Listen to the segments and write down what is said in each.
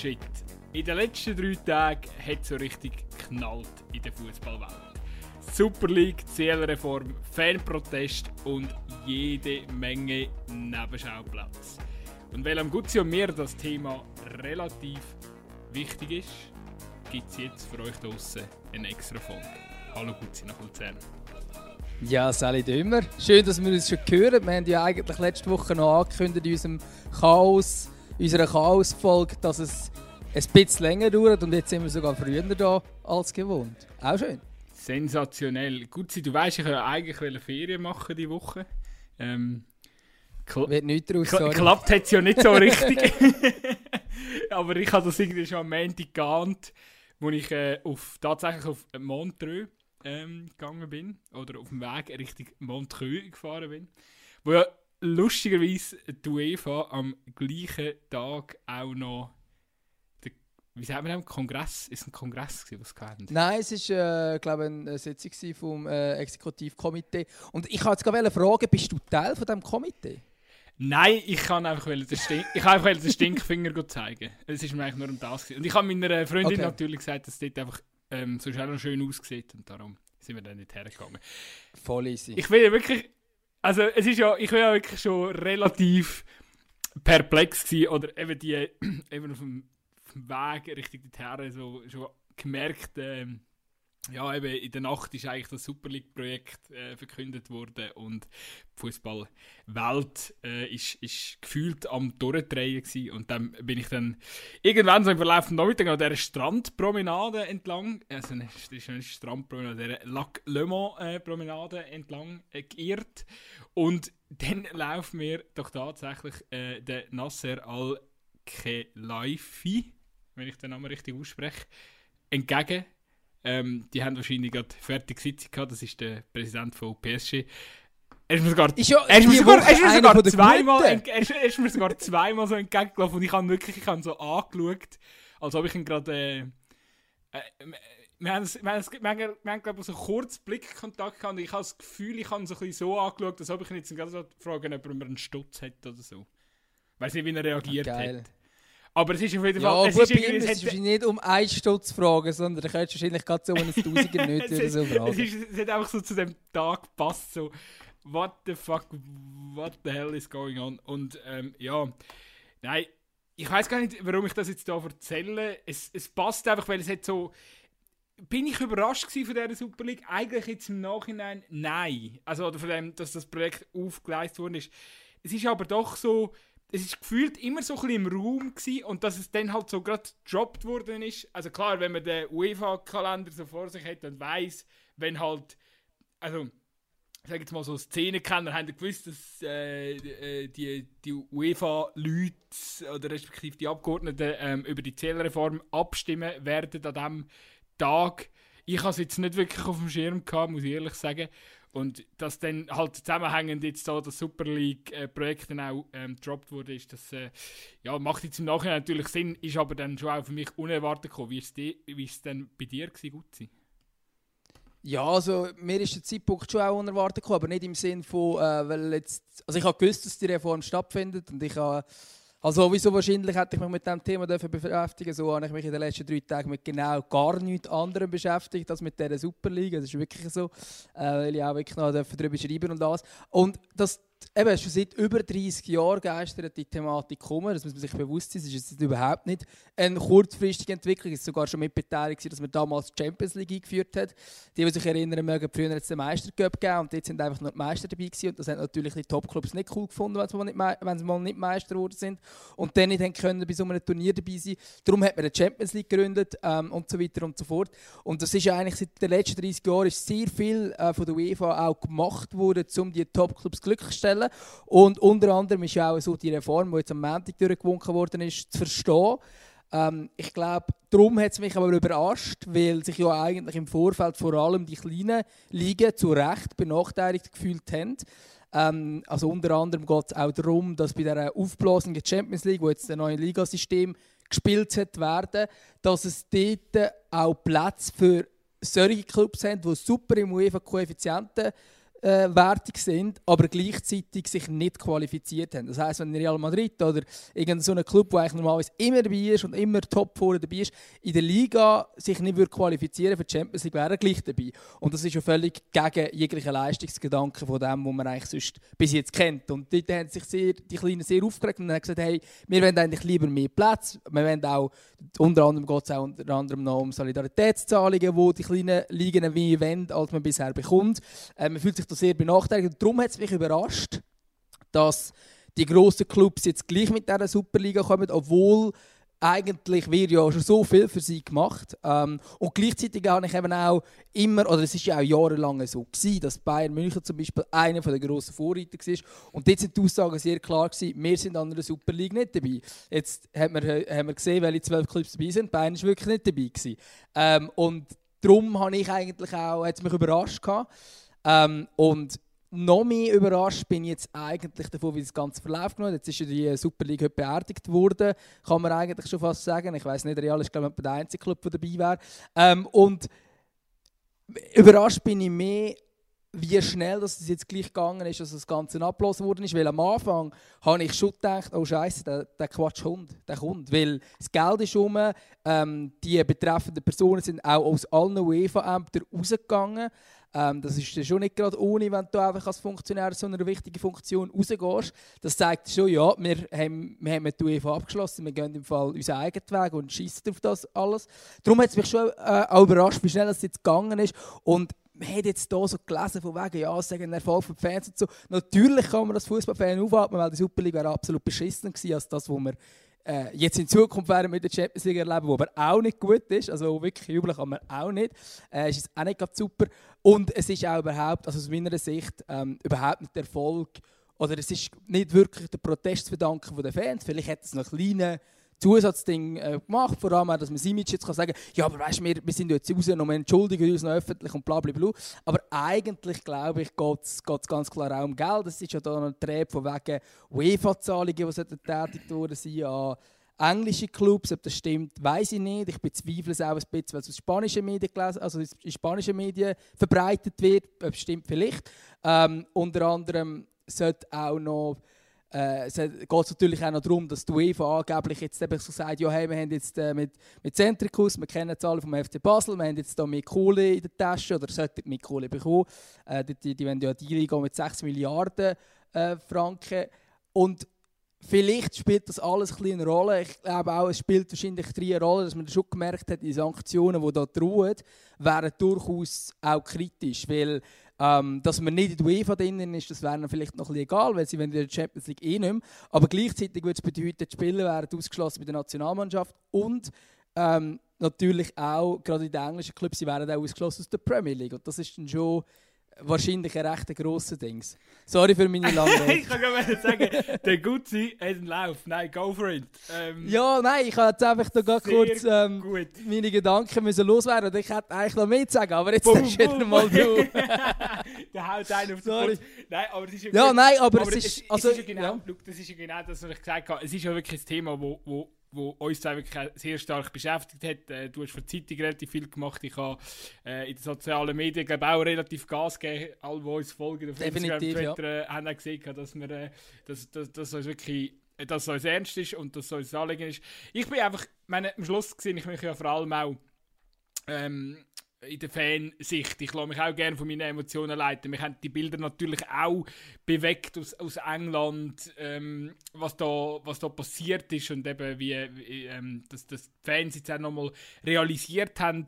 shit. In den letzten drei Tagen hat es so richtig geknallt in der Fußballwelt. Super League, Zielreform, Fanprotest und jede Menge Nebenschauplatz. Und weil am Gutzi und mir das Thema relativ wichtig ist, gibt es jetzt für euch draußen eine extra Folge. Hallo Gutzi nach Luzern. Ja, Sally Dümmer. Schön, dass wir uns schon hören. Wir haben ja eigentlich letzte Woche noch angekündigt in unserem Chaos, unserer Chaos-Folge, dass es ein bisschen länger dauert und jetzt sind wir sogar früher da als gewohnt. Auch schön. Sensationell. Gutzi, du weißt, ich wollte eigentlich Ferien machen diese Woche. Ähm, Wird nichts draus, sorry. Klappt hat es ja nicht so richtig. Aber ich habe das irgendwie schon am Montag geahnt, wo ich äh, auf, tatsächlich auf Montreux ähm, gegangen bin. Oder auf dem Weg Richtung Montreux gefahren bin. Wo ja lustigerweise UEFA am gleichen Tag auch noch wie sagen wir das? Kongress? Ist ein Kongress gewesen, was hatten? Nein, es war, äh, glaube eine Sitzung vom äh, Exekutivkomitee. Und ich wollte jetzt gerade fragen, bist du Teil von diesem Komitee? Nein, ich kann einfach den, Stink ich kann einfach den Stinkfinger zeigen. Es ist mir eigentlich nur um das. Gewesen. Und ich habe meiner Freundin okay. natürlich gesagt, dass es dort einfach ähm, so schnell und schön aussieht. Und darum sind wir dann nicht hergekommen. Voll easy. Ich will wirklich. Also, es ist ja, ich will ja wirklich schon relativ perplex gewesen, oder eben die, eben auf dem Weg Richtung dorthin so schon gemerkt, ähm, ja, eben in der Nacht ist eigentlich das Super League-Projekt äh, verkündet worden und die Fußballwelt äh, ist, ist gefühlt am Durchdrehen gewesen. und dann bin ich dann irgendwann so im Verlauf des Nachmittags an dieser Strandpromenade entlang, also das eine Strandpromenade, der Lac Le Mans äh, entlang äh, geirrt und dann laufen mir doch tatsächlich äh, der Nasser Al-Khelaifi wenn ich den Namen richtig ausspreche, entgegen. Ähm, die haben wahrscheinlich gerade fertig Sitzung gehabt, das ist der Präsident von PSG. Er ist mir sogar, ist ja, er ist mir sogar, er ist mir sogar zweimal, er ist, er ist mir sogar zweimal so entgegengelaufen und ich habe wirklich ich habe so angeschaut, als ob ich ihn gerade... Äh, äh, wir haben, wir haben, wir haben, wir haben glaube ich, so kurz Blickkontakt gehabt und ich habe das Gefühl, ich habe ihn so ein bisschen so angeschaut, als ob ich ihn jetzt gerade so fragen, ob er mir einen Stutz hat oder so. Weiß nicht, wie er reagiert ja, hat. Aber es ist auf jeden Fall... Ja, es gut, bei ihm es ist nicht um einen Stutz fragen, sondern du könntest wahrscheinlich gerade so einen Tausiger nicht oder so fragen. Es, ist, es hat einfach so zu dem Tag gepasst, so what the fuck, what the hell is going on? Und ähm, ja, nein, ich weiß gar nicht, warum ich das jetzt hier erzähle. Es, es passt einfach, weil es hat so... Bin ich überrascht von dieser Super League? Eigentlich jetzt im Nachhinein nein. Also oder von dem, dass das Projekt aufgeleistet worden ist. Es ist aber doch so es ist gefühlt immer so ein bisschen im Raum gewesen und dass es dann halt so gerade gedroppt worden ist. Also klar, wenn man den UEFA-Kalender so vor sich hat und weiß, wenn halt, also ich sage jetzt mal so Szenenkenner haben gewusst, dass äh, äh, die, die UEFA-Leute oder respektive die Abgeordneten ähm, über die Zählreform abstimmen werden an diesem Tag. Ich habe es jetzt nicht wirklich auf dem Schirm gehabt, muss ich ehrlich sagen. Und dass dann halt zusammenhängend jetzt so das Super League-Projekt äh, dann auch ähm, gedroppt wurde, ist das, äh, ja, macht jetzt im Nachhinein natürlich Sinn, ist aber dann schon auch für mich unerwartet gekommen. Wie ist es denn bei dir gewesen, Gutzi? Ja, also mir ist der Zeitpunkt schon auch unerwartet gekommen, aber nicht im Sinn von, äh, weil jetzt, also ich habe gewusst, dass die Reform stattfindet und ich habe also sowieso wahrscheinlich hätte ich mich mit diesem Thema beschäftigen So habe ich mich in den letzten drei Tagen mit genau gar nichts anderem beschäftigt als mit dieser Superliga. Das ist wirklich so, äh, weil ich auch wirklich noch darüber schreiben und alles. Und das eben, schon seit über 30 Jahren geistert die Thematik kommen. Das muss man sich bewusst sein. Es ist jetzt überhaupt nicht eine kurzfristige Entwicklung. Es war sogar schon mit beteiligt, dass man damals die Champions League eingeführt hat. Die, die sich erinnern mögen, früher hat es den Meistercup gegeben und jetzt sind einfach nur die Meister dabei gewesen. Und das haben natürlich die Topclubs nicht cool gefunden, wenn sie mal nicht, wenn sie mal nicht Meister geworden sind und dann nicht können bei so einem Turnier dabei sein. Darum hat man die Champions League gegründet ähm, und so weiter und so fort. Und das ist eigentlich seit den letzten 30 Jahren ist sehr viel äh, von der UEFA auch gemacht worden, um die Topclubs glücklich zu stellen stellen. Und unter anderem ist ja auch so die Reform, die jetzt am Montag durchgewunken worden ist, zu verstehen. Ähm, ich glaube, darum hat es mich aber überrascht, weil sich ja eigentlich im Vorfeld vor allem die kleinen Ligen zu Recht benachteiligt gefühlt haben. Ähm, also unter anderem geht es auch darum, dass bei der Aufblasung der Champions League, wo jetzt ein neues Ligasystem gespielt hat werden, dass es dort auch Platz für solche Clubs haben, die super im UEFA-Koeffizienten äh, wertig sind, aber gleichzeitig sich nicht qualifiziert haben. Das heißt, wenn Real Madrid oder irgendein so ein Club, der normalerweise immer dabei ist und immer top vorne dabei ist, in der Liga sich nicht würde qualifizieren für die Champions League, wäre er gleich dabei. Und das ist ja völlig gegen jeglichen Leistungsgedanken von dem, was man eigentlich sonst bis jetzt kennt. Und dort haben sich sehr, die Kleinen sehr aufgeregt und haben gesagt, hey, wir wollen eigentlich lieber mehr Platz. Wir wollen auch, unter anderem geht es auch unter anderem noch um Solidaritätszahlungen, die die kleinen Ligen mehr wollen, als man bisher bekommt. Äh, man fühlt sich da sehr benachteiligt. Darum hat es mich überrascht, dass die grossen Clubs jetzt gleich mit dieser Superliga kommen, obwohl eigentlich wird ja schon so viel für sie gemacht. Ähm, und gleichzeitig habe ich eben auch immer, oder es ist ja auch jahrelang so gewesen, dass Bayern München zum Beispiel einer der grossen Vorreiter war. Und jetzt sind die Aussagen sehr klar gewesen, wir sind an einer Superliga nicht dabei. Jetzt haben wir, haben wir gesehen, welche zwölf Clubs dabei sind. Bayern ist wirklich nicht dabei. Ähm, und darum habe ich eigentlich auch, hat es mich überrascht gehabt. Ähm, und noch mehr überrascht bin ich jetzt eigentlich davon, wie das Ganze verläuft. Jetzt ist ja die Superliga heute beerdigt worden, kann man eigentlich schon fast sagen. Ich weiß nicht, Real ist glaube ich der einzige Club, der dabei wäre. Ähm, und überrascht bin ich mehr, wie schnell das jetzt gleich gegangen ist, dass das Ganze abgelöst worden ist. Weil am Anfang habe ich schon gedacht, oh Scheiße, der, der Quatsch kommt, der kommt. Weil das Geld ist rum, ähm, die betreffenden Personen sind auch aus allen UEFA-Ämtern rausgegangen. Ähm, das ist schon nicht gerade ohne, wenn du einfach als Funktionär so eine wichtige Funktion rausgehst. Das zeigt schon, ja, wir haben, wir haben der UEFA abgeschlossen, wir gehen im Fall unseren eigenen Weg und schießen auf das alles. Darum hat es mich schon äh, auch überrascht, wie schnell das jetzt gegangen ist. Und man hat jetzt hier so gelesen, von wegen, ja, sagen ein Erfolg für die Fans und so. Natürlich kann man das Fußballfan aufatmen, weil die Superliga wäre absolut beschissen gewesen als das, was wir äh, jetzt in Zukunft werden mit der Champions League erleben, wo aber auch nicht gut ist, also wirklich jubeln kann man auch nicht, äh, ist auch nicht super. Und es ist auch überhaupt, also aus meiner Sicht, ähm, überhaupt nicht der Erfolg, oder es ist nicht wirklich der Protest zu verdanken den Fans. Vielleicht hat es noch kleine Zusatzding äh, gemacht, vor allem auch, dass man Simic jetzt kann sagen kann, ja, aber weißt, wir, wir sind jetzt raus und wir entschuldigen uns noch öffentlich und bla bla bla. Aber eigentlich, glaube ich, geht es ganz klar auch um Geld. Es ist ja da noch ein Träb von wegen UEFA-Zahlungen, die tätigt worden sind an englische Clubs. Ob das stimmt, weiß ich nicht. Ich bezweifle es auch ein bisschen, weil es aus spanischen Medien, also in spanischen Medien verbreitet wird. Ob es stimmt, vielleicht. Ähm, unter anderem sollte auch noch äh, es geht natürlich auch noch darum, dass die UEFA angeblich jetzt eben so sagt, ja, hey, wir haben jetzt äh, mit, mit Centricus, wir kennen die Zahlen vom FC Basel, wir haben jetzt da mehr Kohle in der Tasche oder sollten mehr Kohle bekommen. Äh, die, die, die wollen ja die Liga mit 6 Milliarden äh, Franken und Vielleicht spielt das alles ein eine Rolle. Ich glaube auch, es spielt wahrscheinlich eine Rolle, dass man schon gemerkt hat, die Sanktionen, die da drohen, wären durchaus auch kritisch. Weil ähm, dass man nicht in der UEFA drinnen ist, das wäre dann vielleicht noch ein egal, weil sie in der Champions League eh nicht mehr. Aber gleichzeitig würde es bedeuten, die Spieler wären ausgeschlossen bei der Nationalmannschaft und ähm, natürlich auch, gerade in den englischen Clubs, sie wären auch ausgeschlossen aus der Premier League. Und das ist dann schon wahrscheinlich ein recht grosser Dings. Sorry für meine lange Ich kann gerade sagen, der Gutzi hat einen Lauf. Nein, go for it. Ähm, ja, nein, ich habe jetzt einfach da kurz ähm, meine Gedanken müssen loswerden. Ich hätte eigentlich noch mehr zu sagen, aber jetzt boom, wieder mal du. der haut einen auf den Sorry. Nein, aber das ist ja, ja nein, aber, aber es, ist, es, also, ist ja genau, ja. Look, das ist ja genau das, was ich gesagt habe. Es ist ja wirklich ein Thema, wo, wo wo uns zwei wirklich sehr stark beschäftigt hat. Äh, du hast für die Zeitung relativ viel gemacht. Ich habe äh, in den sozialen Medien glaube auch relativ Gas gegeben. Alle, die uns folgen auf Definitiv, Instagram, Twitter, ja. äh, haben gesehen, dass, wir, dass, dass, dass uns wirklich dass es uns ernst ist und dass es uns Anliegen ist. Ich bin einfach, meine, am Schluss gesehen, ich mich ja vor allem auch ähm, in der Fansicht. Ich lasse mich auch gerne von meinen Emotionen leiten. Mich haben die Bilder natürlich auch bewegt aus, aus England, ähm, was, da, was da passiert ist und eben wie, wie ähm, dass, dass die Fans jetzt auch nochmal realisiert haben,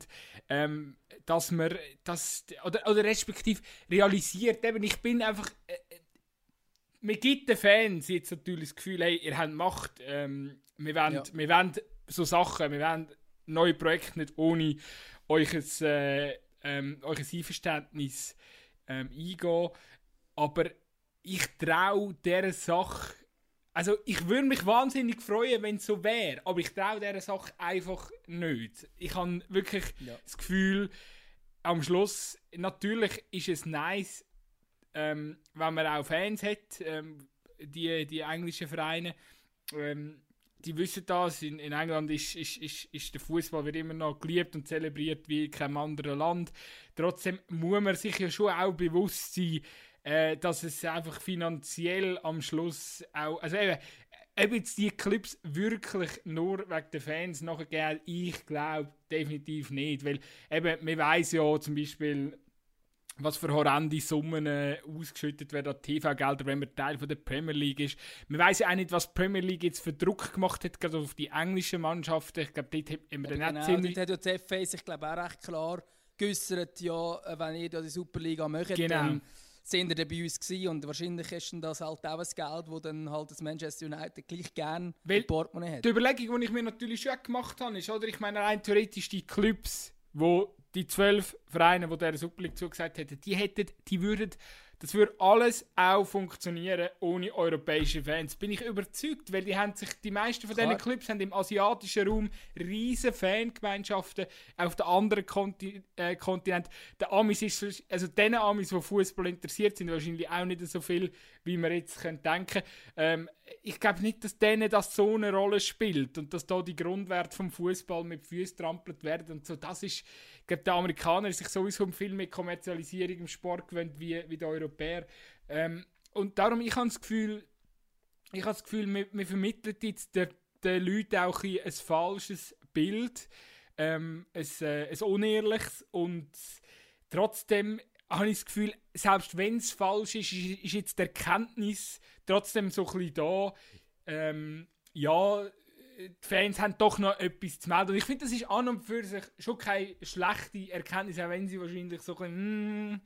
ähm, dass man das, oder, oder respektive realisiert, eben ich bin einfach, äh, äh man gibt den Fans jetzt natürlich das Gefühl, hey, ihr habt Macht, ähm, wir, wollen, ja. wir wollen so Sachen, wir wollen neue Projekte nicht ohne euch äh, ähm, Einverständnis ähm, eingehen. Aber ich traue dieser Sache. Also, ich würde mich wahnsinnig freuen, wenn es so wäre, aber ich traue dieser Sache einfach nicht. Ich habe wirklich ja. das Gefühl, am Schluss, natürlich ist es nice, ähm, wenn man auch Fans hat, ähm, die, die englischen Vereine. Ähm, die wissen das, in, in England ist, ist, ist, ist der Fußball wird immer noch geliebt und zelebriert wie in keinem anderen Land. Trotzdem muss man sich ja schon auch bewusst sein, äh, dass es einfach finanziell am Schluss auch, also eben, ob jetzt die Clips wirklich nur wegen der Fans nachher ich glaube definitiv nicht, weil eben, man weiß ja zum Beispiel, was für horrende Summen äh, ausgeschüttet werden an TV-Gelder, wenn man Teil von der Premier League ist. Man weiß ja auch nicht, was die Premier League jetzt für Druck gemacht hat, gerade auf die englischen Mannschaften. Ich glaube, dort haben wir ja, dann genau, ziemlich... Dort hat ja die FA ich glaube auch recht klar geäussert, ja, äh, wenn ihr die Superliga möchtet, genau. dann sind ihr bei uns gewesen und wahrscheinlich ist das halt auch ein Geld, das dann halt das Manchester United gleich gerne im Portemonnaie hat. Die Überlegung, die ich mir natürlich schon gemacht habe, ist, oder ich meine rein theoretisch die Clubs, die die zwölf Vereine, die dieser Super League zugesagt hätten, die hätten, die würden, das würde alles auch funktionieren ohne europäische Fans. Bin ich überzeugt, weil die haben sich, die meisten von diesen Clubs haben im asiatischen Raum riesige Fangemeinschaften auf den anderen Konti äh, Kontinent. Der Amis ist, also den Amis, die Fußball interessiert sind, wahrscheinlich auch nicht so viel, wie man jetzt können denken. Ähm, ich glaube nicht, dass denen das so eine Rolle spielt und dass da die Grundwerte vom Fußball mit Füßen trampelt werden und so. Das ist ich glaube, der Amerikaner ist sich sowieso viel mehr Kommerzialisierung im Sport gewöhnt wie, wie der Europäer. Ähm, und darum, ich habe das Gefühl, ich habe das Gefühl, wir, wir vermitteln jetzt den, den Leuten auch ein, ein falsches Bild, ähm, ein, äh, ein unehrliches und trotzdem habe ich das Gefühl, selbst wenn es falsch ist, ist, ist, jetzt die Erkenntnis trotzdem so ein bisschen da, ähm, ja, die Fans haben doch noch etwas zu melden. Und ich finde, das ist an und für sich schon keine schlechte Erkenntnis, auch wenn sie wahrscheinlich so ein bisschen, mm,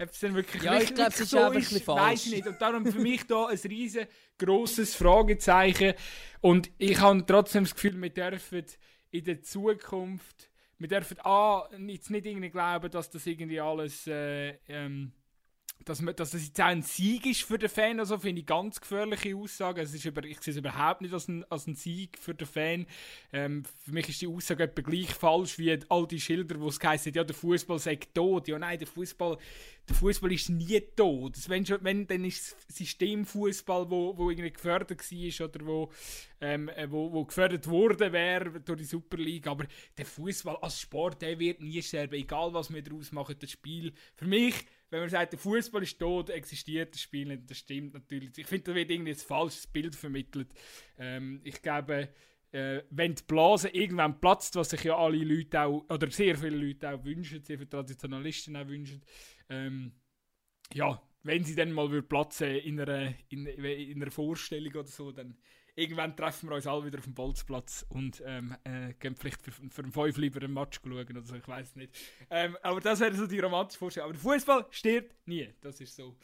ob es dann wirklich ja, ich glaube, es ist so einfach ist, falsch. Weiß ich nicht. Und darum für mich da ein riesengroßes Fragezeichen. Und ich habe trotzdem das Gefühl, wir dürfen in der Zukunft, wir dürfen A, jetzt nicht irgendwie glauben, dass das irgendwie alles äh, ähm, dass, man, dass das jetzt auch ein Sieg ist für den Fan, also finde ich ganz gefährliche Aussage. Es ist über, ich sehe es überhaupt nicht als ein, als ein Sieg für den Fan. Ähm, für mich ist die Aussage etwa gleich falsch wie all die Schilder, wo es heißt, ja, der Fußball sei tot. Ja, nein, der Fußball der Fußball ist nie tot. Wenn, schon, wenn dann ist es Systemfußball, wo, wo irgendwie gefördert war oder wo, ähm, äh, wo, wo gefördert wurde wäre durch die Super League. Aber der Fußball als Sport, der wird nie sterben, egal was wir daraus machen. Das Spiel für mich wenn man sagt, der Fußball ist tot, existiert das Spiel nicht. Das stimmt natürlich. Ich finde, da wird irgendwie ein falsches Bild vermittelt. Ähm, ich glaube, äh, wenn die Blase irgendwann platzt, was sich ja alle Leute auch, oder sehr viele Leute auch wünschen, sehr viele Traditionalisten auch wünschen, ähm, ja, wenn sie dann mal platzen in einer, in, in einer Vorstellung oder so, dann irgendwann treffen wir uns alle wieder auf dem Bolzplatz und ähm, äh, gehen vielleicht für, für einen Fünf lieber einen Match schauen oder so, ich weiß nicht. Ähm, aber das wäre so die romantische Vorstellung. Aber der Fußball stirbt nie. Das ist so.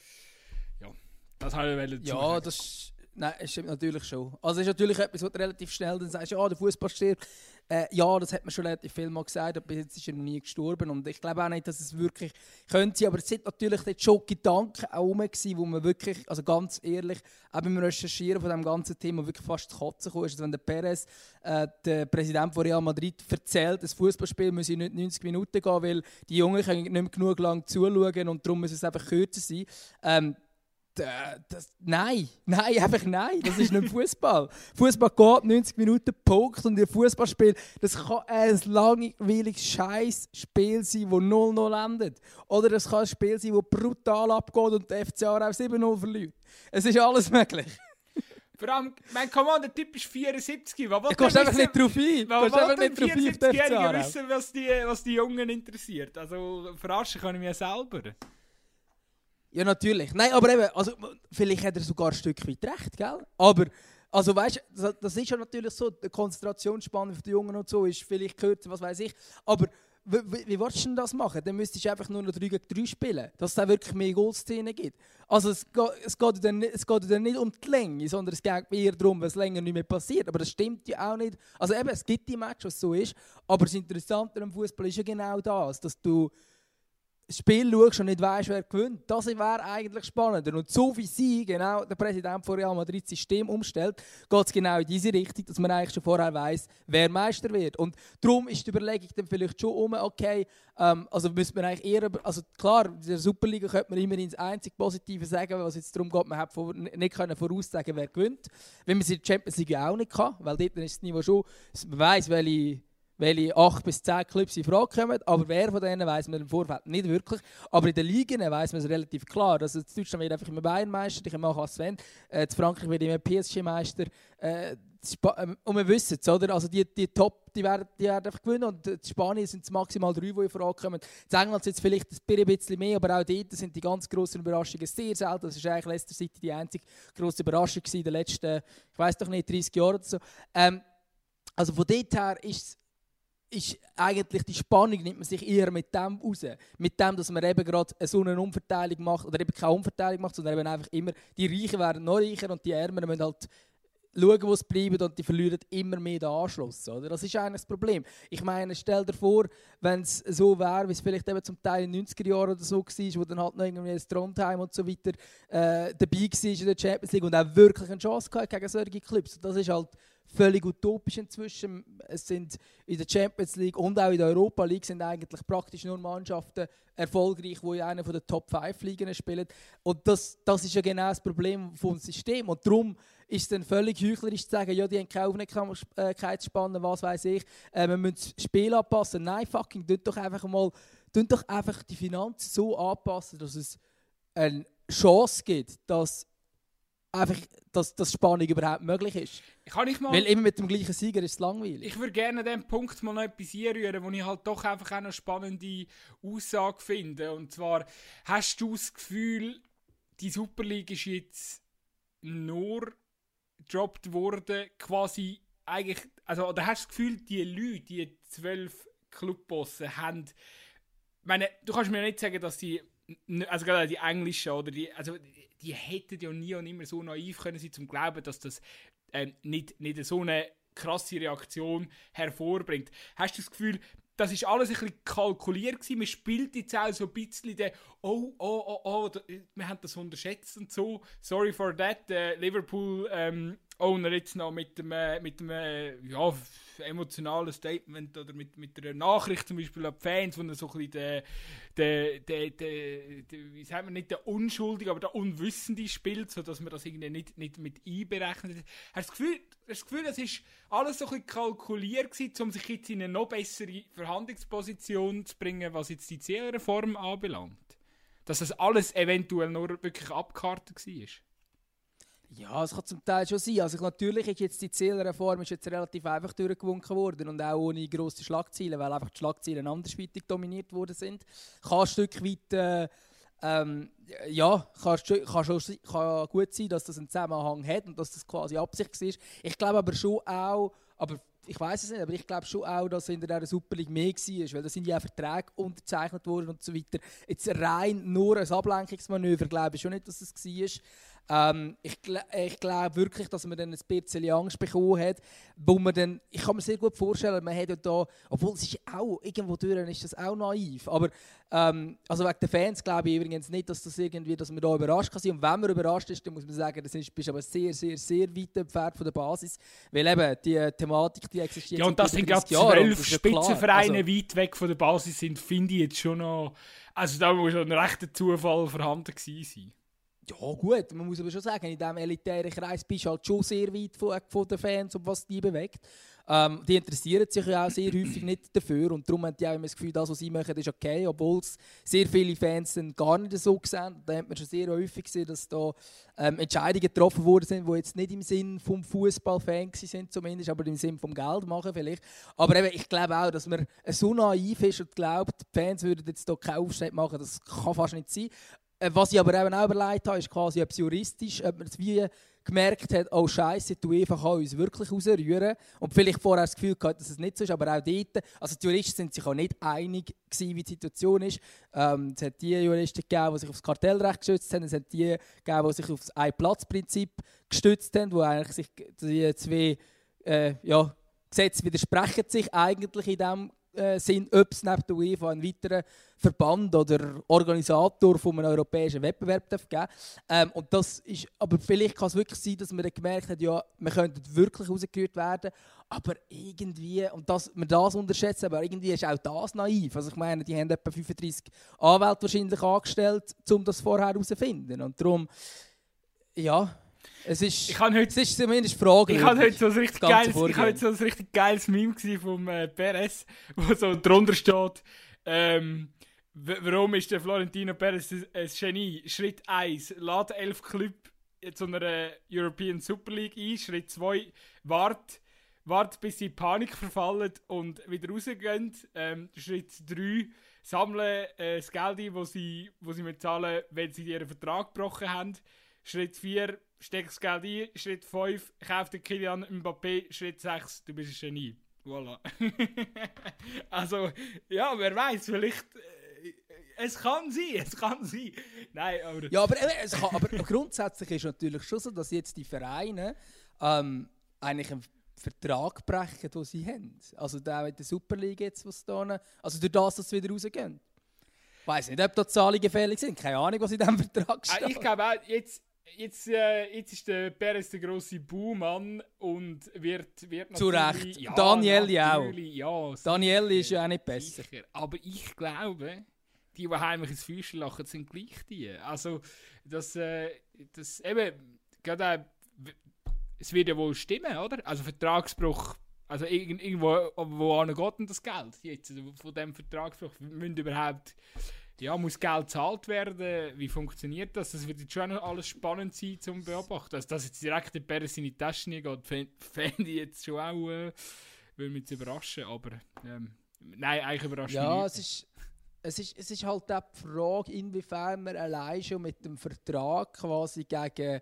Ja, das habe ich Ja, das Nein, es stimmt natürlich schon. Also es ist natürlich etwas, was relativ schnell dann sagst, ja, der Fußball stirbt. Äh, ja, das hat man schon relativ viel mal gesagt, aber bis jetzt ist er noch nie gestorben. Und ich glaube auch nicht, dass es wirklich könnte. Aber es sind natürlich dort schon Gedanken auch rum gewesen, wo man wirklich, also ganz ehrlich, auch beim Recherchieren von dem ganzen Thema wirklich fast zu kotzen kam. Also wenn der Perez, äh, der Präsident von Real Madrid, erzählt, das Fußballspiel müsse nicht 90 Minuten gehen, weil die Jungen können nicht mehr genug lang zuschauen und darum muss es einfach kürzer sein. Ähm, äh, das, nein, nein, einfach nein. Das ist nicht Fußball. Fußball geht 90 Minuten Punkt und ein Fußballspiel, das kann ein langweiliges Scheiß-Spiel sein, das 0-0 endet. Oder es kann ein Spiel sein, das brutal abgeht und der FC auch 7-0 verliert. Es ist alles möglich. Vor allem, mein Commander Typ ist 74. Was du gehst einfach nicht drauf ein. Was einfach nicht drauf ein. 74-Jährige wissen, was die, was die Jungen interessiert. Also verarschen kann ich mich selber. Ja, natürlich. Nein, aber eben, also, vielleicht hat er sogar ein Stück weit recht, gell? Aber, also weißt du, das ist ja natürlich so, die Konzentrationsspanne für die Jungen und so ist vielleicht kürzer, was weiß ich. Aber wie, wie willst du denn das machen? Dann müsstest du einfach nur noch 3 gegen 3 spielen, dass es da wirklich mehr Goldszenen gibt. Also es, geht, es, geht dann, es geht dann nicht um die Länge, sondern es geht eher darum, was länger nicht mehr passiert. Aber das stimmt ja auch nicht. Also eben, es gibt die Matches, was so ist, aber das Interessante am Fußball ist ja genau das, dass du Spiel schaust und nicht weißt, wer gewinnt. Das wäre eigentlich spannender. Und so wie sie, genau, der Präsident von Real Madrid das System umstellt, geht es genau in diese Richtung, dass man eigentlich schon vorher weiß, wer Meister wird. Und darum ist die Überlegung dann vielleicht schon um, okay, ähm, also müsste man eigentlich eher, also klar, in der Superliga könnte man immerhin das einzig Positive sagen, was jetzt darum geht, man hat nicht können voraussagen, wer gewinnt. Wenn man es in der Champions League auch nicht kann, weil dort ist das Niveau schon, man weiß, welche welche 8 bis 10 Clubs in Frage kommen. Aber wer von denen weiß man im Vorfeld nicht wirklich. Aber in den Ligen weiß man es relativ klar. Also in Deutschland wird einfach immer Bayern Meister, ich mache als Sven. Äh, in Frankreich wird immer PSG Meister. Äh, ähm, und wir wissen es, oder? Also die, die Top, die werden, die werden einfach gewinnen. Und in Spanien sind es maximal drei, die in Frage kommen. In England sind es vielleicht ein bisschen mehr, aber auch dort sind die ganz grossen Überraschungen sehr selten. Das war eigentlich letzter Seite die einzige grosse Überraschung in den letzten, ich weiß doch nicht, 30 Jahren oder so. Ähm, also von dort her ist es ist eigentlich die Spannung nimmt man sich eher mit dem raus. Mit dem, dass man eben gerade so eine Umverteilung macht, oder eben keine Umverteilung macht, sondern eben einfach immer, die Reichen werden noch reicher und die Ärmeren müssen halt schauen, wo sie bleiben und die verlieren immer mehr den Anschluss. Oder? Das ist eigentlich das Problem. Ich meine, stell dir vor, wenn es so wäre, wie es vielleicht eben zum Teil in den 90er Jahren oder so war, wo dann halt noch irgendwie das Trondheim und so weiter äh, dabei war in der Champions League und auch wirklich eine Chance hatte gegen solche Clubs. Das ist halt völlig utopisch inzwischen. Es sind in der Champions League und auch in der Europa League sind eigentlich praktisch nur Mannschaften erfolgreich, die in einer der Top 5 Ligen spielen. Und das, das ist ja genau das Problem vom System. Und darum ist es dann völlig heuchlerisch zu sagen, ja, die haben keine Aufmerksamkeitsspanne, was weiß ich, äh, wir müssen das Spiel anpassen. Nein, fucking, tut doch einfach mal, tut doch einfach die Finanzen so anpassen, dass es eine Chance gibt, dass einfach, dass, dass Spannung überhaupt möglich ist. Kann ich mal, Weil immer mit dem gleichen Sieger ist es langweilig. Ich würde gerne an diesem Punkt mal noch etwas einrühren, wo ich halt doch einfach auch eine spannende Aussage finde. Und zwar, hast du das Gefühl, die Super League ist jetzt nur gedroppt worden, quasi eigentlich, also, oder hast du das Gefühl, die Leute, die zwölf Clubbosse haben, ich meine, du kannst mir nicht sagen, dass die, also gerade die englischen oder die, also die hätten ja nie und immer so naiv können sein, zum glauben, dass das ähm, nicht, nicht so eine krasse Reaktion hervorbringt. Hast du das Gefühl, das ist alles ein bisschen kalkuliert gewesen. Man spielt jetzt auch so ein bisschen den, oh, oh, oh, oh, wir haben das unterschätzt und so. Sorry for that. Äh, Liverpool ähm, Owner jetzt noch mit dem, äh, mit dem äh, ja, emotionalen Statement oder mit, mit einer Nachricht zum Beispiel an die Fans, wo er so ein bisschen man, nicht der Unschuldige, aber der Unwissende spielt, sodass man das irgendwie nicht, nicht mit einberechnet. Hast du das Gefühl, das Gefühl, das ist alles so ein bisschen kalkuliert gewesen, um sich jetzt in eine noch bessere Verhandlungsposition zu bringen, was jetzt die Zielreform anbelangt? Dass das alles eventuell nur wirklich abgekartet war? Ja, es kann zum Teil schon sein. Also natürlich ist jetzt die Zielreform ist jetzt relativ einfach durchgewunken worden und auch ohne grosse Schlagzeilen, weil einfach die Schlagzeilen andersweitig dominiert worden sind. Kann ein Stück weit, äh, ähm, ja, kann, kann, schon, kann gut sein, dass das einen Zusammenhang hat und dass das quasi Absicht ist. Ich glaube aber schon auch, aber ich weiß es nicht, aber ich glaube schon auch, dass in der Super League mehr war, weil da sind ja Verträge unterzeichnet worden und so weiter. Jetzt rein nur ein Ablenkungsmanöver, glaube ich schon nicht, dass es war. Ähm, ich, ich glaube wirklich, dass man dann ein bisschen Angst bekommen hat, wo man dann, ich kann mir sehr gut vorstellen, man hat ja da, obwohl es ist auch, irgendwo durch ist das auch naiv, aber ähm, also wegen den Fans glaube ich übrigens nicht, dass das irgendwie, dass man da überrascht kann sein und wenn man überrascht ist, dann muss man sagen, das ist, bist aber sehr, sehr, sehr weit entfernt von der Basis, weil eben die Thematik, die existiert Ja und das sind gerade zwölf Spitzenvereine also, weit weg von der Basis sind, finde ich jetzt schon noch, also da muss schon ein rechter Zufall vorhanden gewesen sein. Ja gut, man muss aber schon sagen, in diesem elitären Kreis bist du halt schon sehr weit von, von den Fans und was die bewegt. Ähm, die interessieren sich ja auch sehr häufig nicht dafür und darum haben die auch immer das Gefühl, das, was sie machen, ist okay, obwohl es sehr viele Fans gar nicht so sehen. Da hat man schon sehr häufig gesehen, dass da ähm, Entscheidungen getroffen worden sind, die jetzt nicht im Sinn vom Fußballfan sind zumindest, aber im Sinn vom Geld machen vielleicht. Aber eben, ich glaube auch, dass man so naiv ist und glaubt, die Fans würden jetzt hier keinen Aufstand machen, das kann fast nicht sein. Äh, was ich aber eben auch überlegt habe, ist quasi, ob es juristisch, ob man es wie gemerkt hat, oh Scheiße, die UEFA kann uns wirklich rausrühren. Und vielleicht vorher das Gefühl gehabt, dass es nicht so ist, aber auch dort, also die Juristen sind sich auch nicht einig gewesen, wie die Situation ist. Ähm, es hat die Juristen gegeben, die sich auf das Kartellrecht gestützt haben, es hat die gegeben, die sich auf das Ein-Platz-Prinzip gestützt haben, wo eigentlich sich die zwei äh, ja, Gesetze widersprechen sich eigentlich in dem äh, sind, ob es neben der UEFA einen weiteren Verband oder Organisator von einem europäischen Wettbewerb geben ähm, Und das ist, aber vielleicht kann es wirklich sein, dass man dann gemerkt hat, ja, wir könnten wirklich rausgerührt werden, aber irgendwie, und das, man das unterschätzt, aber irgendwie ist auch das naiv. Also ich meine, die haben etwa 35 Anwälte wahrscheinlich angestellt, um das vorher herauszufinden. Und darum, ja, es ist, ich heute, es ist zumindest fraglich. Ich hatte heute so ein richtig geiles, ich heute so ein richtig geiles Meme vom äh, Perez, wo so drunter steht, ähm, warum ist der Florentino Perez ein Genie? Schritt 1, lade 11 Club zu einer European Super League ein. Schritt 2, wart, wart bis sie in Panik verfallen und wieder rausgehen. Ähm, Schritt 3, sammeln äh, das Geld ein, das sie, wo sie zahlen, wenn sie ihren Vertrag gebrochen haben. Schritt 4, steck das Geld ein. Schritt 5, kauf den Kilian Mbappé. Schritt 6, du bist ein Genie. Voilà. also, ja, wer weiß, vielleicht. Äh, es kann sein, es kann sein. Nein, aber. Ja, aber, es kann, aber grundsätzlich ist es natürlich schon so, dass jetzt die Vereine ähm, eigentlich einen Vertrag brechen, den sie haben. Also der in der Superliga jetzt, was da. Also durch das, dass sie wieder rausgehen. Ich weiß nicht, ob da Zahlungen fällig sind. Keine Ahnung, was in diesem Vertrag ah, steht. Ich glaube auch, jetzt jetzt, äh, jetzt ist der Perez der grosse Buhmann und wird, wird Zu Recht. Ja, Daniel ja auch. Ja, Daniel ist ja auch nicht besser. Sicher. Aber ich glaube, die, die heimlich ins Feuer lachen, sind gleich die. Also, das, äh, das eben, gerade es wird ja wohl stimmen, oder? Also Vertragsbruch, also irgendwo, wo geht denn das Geld jetzt von dem Vertragsbruch? Wir müssen überhaupt ja, muss Geld gezahlt werden? Wie funktioniert das? Das wird jetzt schon alles spannend sein zum Beobachten. Also, dass jetzt direkt der Perez in die Tasche geht, fände ich jetzt schon auch, äh, würde mich überraschen, aber ähm, nein, eigentlich überrascht ja, mich es ist, es ist, es ist halt auch die Frage, inwiefern man allein schon mit dem Vertrag quasi gegen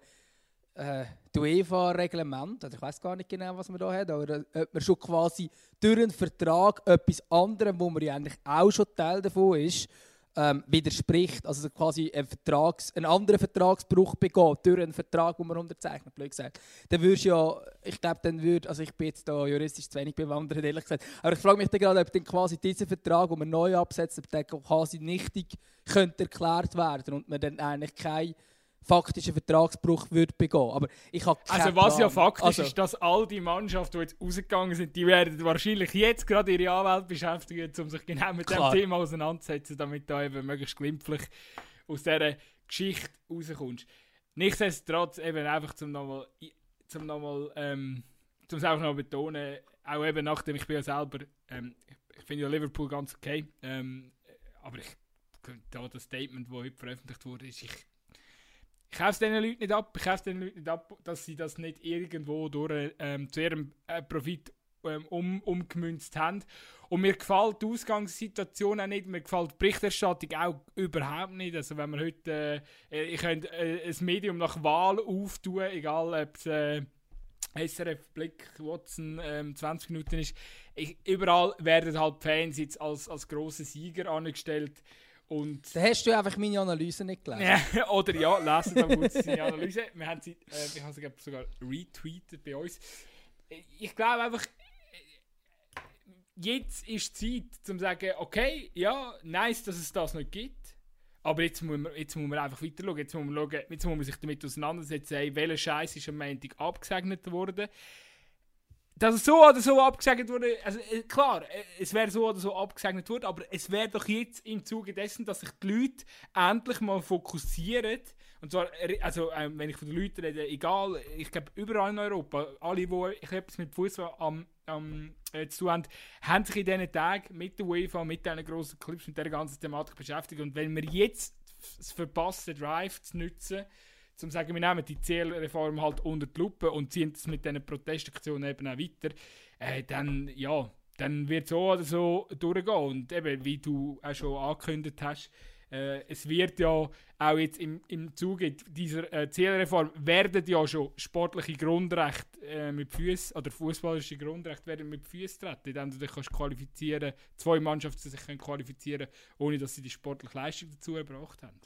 äh, die UEFA-Reglement, also ich weiß gar nicht genau, was man da hat, aber äh, ob man schon quasi durch einen Vertrag etwas anderem, wo man ja eigentlich auch schon Teil davon ist, ähm, widerspricht, also quasi einen, Vertrags-, einen anderen Vertragsbruch begeht durch einen Vertrag, den man unterzeichnet, blöd gesagt, dann würdest ja, ich glaube, dann würde, also ich bin jetzt da juristisch zu wenig bewandert, ehrlich gesagt, aber ich frage mich dann gerade, ob dann quasi dieser Vertrag, den man neu absetzt, ob der quasi nichtig könnte erklärt werden und man dann eigentlich keine faktischen Vertragsbruch würde begehen. Aber ich habe Also was Plan. ja faktisch also, ist, dass all die Mannschaften, die jetzt rausgegangen sind, die werden wahrscheinlich jetzt gerade ihre Anwälte beschäftigen, um sich genau mit klar. dem Thema auseinanderzusetzen, damit du eben möglichst glimpflich aus dieser Geschichte rauskommst. Nichtsdestotrotz eben einfach zum nochmal zum nochmal ähm, zum es auch noch betonen, auch eben nachdem ich bin ja selber, ähm, ich finde ja Liverpool ganz okay, ähm, aber ich da das Statement, das heute veröffentlicht wurde, ist, ich ich kaufe es Leuten nicht ab, ich kaufe den Leuten nicht ab, dass sie das nicht irgendwo durch, ähm, zu ihrem äh, Profit ähm, um, umgemünzt haben. Und mir gefällt die Ausgangssituation auch nicht, mir gefällt die Berichterstattung auch überhaupt nicht. Also wenn man heute, äh, ich könnte äh, ein Medium nach Wahl auftun, egal ob es äh, SRF, Blick, Watson, ähm, 20 Minuten ist, ich, überall werden halt Fans jetzt als, als grosse Sieger angestellt. Und da hast du einfach meine Analyse nicht gelesen. Oder ja, lesen dann gut seine Analyse. Wir haben sie, äh, ich habe sie sogar retweetet bei uns. Ich glaube einfach, jetzt ist Zeit, um zu sagen, okay, ja, nice, dass es das nicht gibt. Aber jetzt muss man, jetzt muss man einfach weiter schauen. Jetzt muss man, schauen, jetzt muss man sich damit auseinandersetzen, hey, welcher Scheiß ist am Montag abgesegnet worden dass es so oder so abgesegnet wurde, also äh, klar, äh, es wäre so oder so abgesegnet worden, aber es wäre doch jetzt im Zuge dessen, dass sich die Leute endlich mal fokussieren. Und zwar, äh, also äh, wenn ich von den Leuten rede, egal, ich glaube überall in Europa, alle, die etwas mit Fußball am, am äh, zu tun haben, haben sich in diesen Tagen mit der UEFA, mit diesen grossen Clips, mit dieser ganzen Thematik beschäftigt. Und wenn wir jetzt das verpasste Drive zu nutzen, zum sagen, wir nehmen die Zielreform halt unter die Lupe und ziehen es mit diesen Protestaktionen eben auch weiter, äh, dann, ja, dann wird es so oder so durchgehen. Und eben, wie du auch schon angekündigt hast, äh, es wird ja auch jetzt im, im Zuge dieser äh, Zielreform werden ja schon sportliche Grundrechte äh, mit Füßen oder fußballische Grundrechte werden mit Füßen treten, indem du dich kannst qualifizieren, zwei Mannschaften sich können qualifizieren, ohne dass sie die sportliche Leistung dazu erbracht haben.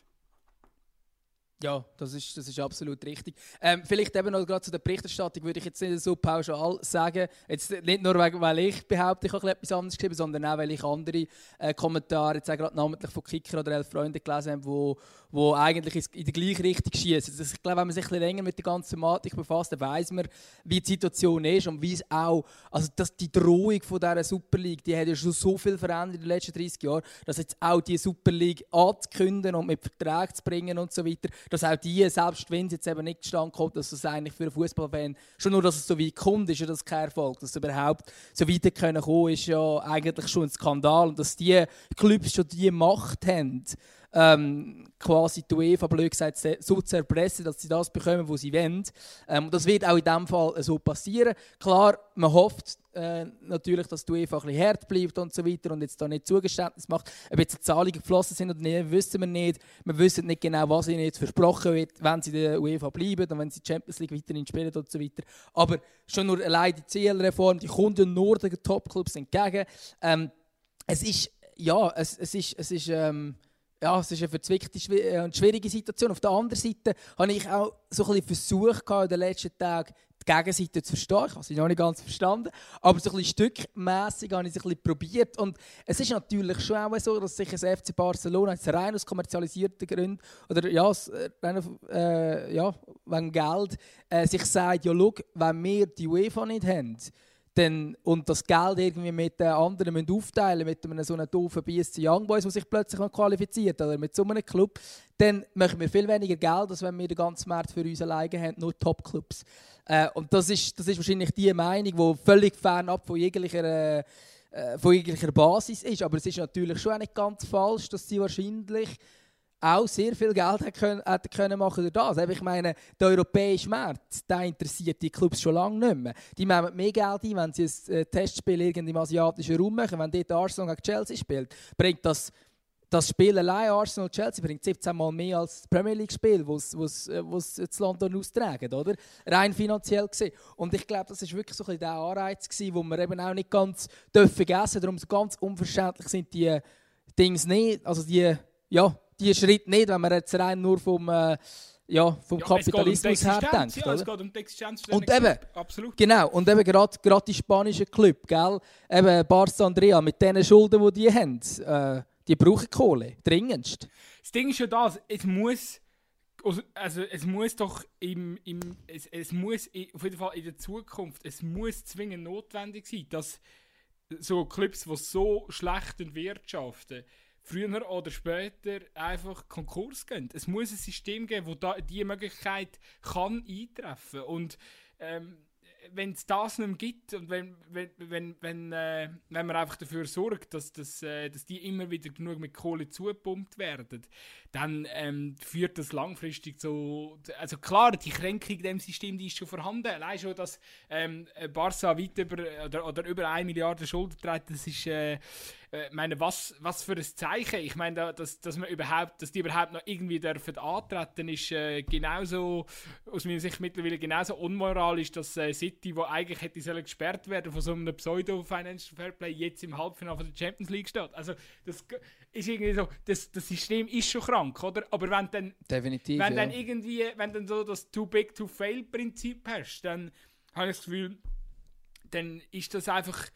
Ja, das ist, das ist absolut richtig. Ähm, vielleicht eben noch gerade zu der Berichterstattung würde ich jetzt nicht so pauschal sagen. Jetzt nicht nur, weil ich behaupte, ich habe etwas anderes geschrieben, sondern auch, weil ich andere äh, Kommentare, jetzt gerade namentlich von Kicker oder elf Freunde gelesen habe, wo, wo eigentlich in die gleiche Richtung schießen. Also ich glaube, wenn man sich ein länger mit der ganzen Thematik befasst, dann weiß man, wie die Situation ist und wie es auch, also dass die Drohung von dieser Super League, die hat ja schon so viel verändert in den letzten 30 Jahren, dass jetzt auch die Super League anzukündigen und mit Verträgen zu bringen und so weiter, dass auch die, selbst wenn es jetzt eben nicht zustande kommt, dass es eigentlich für einen Fußballfan, schon nur, dass es so weit kommt, ist ja das kein Erfolg. Dass es überhaupt so weit können ist ja eigentlich schon ein Skandal. Und dass die Clubs schon die Macht haben, ähm, quasi die UEFA, blöd gesagt, so zu erpressen, dass sie das bekommen, was sie wollen. Ähm, das wird auch in diesem Fall so passieren. Klar, man hofft äh, natürlich, dass die UEFA ein bisschen hart bleibt und so weiter und jetzt da nicht Zugeständnis macht. Ob jetzt Zahlungen geflossen sind oder nicht, wissen wir nicht. Wir wissen nicht genau, was ihnen jetzt versprochen wird, wenn sie der UEFA bleiben und wenn sie die Champions League weiterhin spielen und so weiter. Aber schon nur allein die Zielreform, die ja nur den Topclubs entgegen. Ähm, es ist, ja, es, es ist, es ist ähm, ja, es ist eine verzwickte äh, und schwierige Situation. Auf der anderen Seite habe ich auch so ein bisschen versucht, in den letzten Tagen die Gegenseite zu verstehen. Ich habe sie noch nicht ganz verstanden, aber so ein bisschen stückmässig habe ich es ein bisschen probiert. Und es ist natürlich schon auch so, dass sich das FC Barcelona jetzt rein aus kommerzialisierten Gründen oder ja, rein, äh, ja wegen Geld äh, sich sagt, ja, schau, wenn wir die UEFA nicht haben, dann, und das Geld irgendwie mit den anderen müssen aufteilen mit einem so einem doofen BSC Young Boys, der sich plötzlich qualifiziert oder mit so einem Club, dann machen wir viel weniger Geld, als wenn wir den ganzen Markt für uns alleine haben, nur Top-Clubs. Äh, und das ist, das ist wahrscheinlich die Meinung, die völlig fernab von jeglicher, äh, von jeglicher Basis ist. Aber es ist natürlich schon nicht ganz falsch, dass sie wahrscheinlich auch sehr viel Geld hätten können, hätten können machen durch das. Ich meine, der europäische Markt, der interessiert die Clubs schon lange nicht mehr. Die nehmen mehr Geld ein, wenn sie ein äh, Testspiel im asiatischen Raum machen. Wenn dort Arsenal gegen Chelsea spielt, bringt das das Spiel allein Arsenal-Chelsea bringt 17 Mal mehr als das Premier League-Spiel, das es äh, London austragen, oder? Rein finanziell gesehen. Und ich glaube, das war wirklich so ein bisschen der Anreiz, gewesen, wo wir eben auch nicht ganz vergessen dürfen. Darum so ganz unverständlich sind die Dinge nicht, also die, ja, die Schritte nicht, wenn man jetzt rein nur vom, äh, ja, vom ja, Kapitalismus um her denkt. Ja, es geht um die Existenz und eben, Absolut. Genau, und eben gerade die spanischen Club, gell? Eben Barca Andrea, mit den Schulden, die die haben, äh, die brauchen Kohle, dringendst. Das Ding ist ja das, es muss... Also, also es muss doch im, im es, es muss auf jeden Fall in der Zukunft, es muss zwingend notwendig sein, dass so Clubs, die so schlecht wirtschaften, früher oder später einfach Konkurs gehen. Es muss ein System geben, wo da die Möglichkeit kann eintreffen und ähm, wenn es das nicht mehr gibt und wenn, wenn, wenn, wenn, äh, wenn man einfach dafür sorgt, dass, dass, äh, dass die immer wieder genug mit Kohle zugepumpt werden, dann ähm, führt das langfristig zu. Also klar, die Kränkung in dem System die ist schon vorhanden. Allein schon, dass ähm, Barca weit über oder, oder über 1 Milliarde Schulden trägt, das ist. Äh, äh, meine, was, was für ein Zeichen. Ich meine, dass, dass, man überhaupt, dass die überhaupt noch irgendwie dürfen antreten, ist äh, genauso, aus meiner Sicht mittlerweile genauso unmoralisch, dass äh, City, wo eigentlich hätte sollen gesperrt werden von so einem Pseudo-Financial Fairplay, jetzt im Halbfinale der Champions League steht. Also das ist irgendwie so, das, das System ist schon krank, oder? Aber wenn dann, Definitiv, wenn ja. dann irgendwie, wenn dann so das Too Big to Fail Prinzip hast, dann habe ich das Gefühl, dann ist das einfach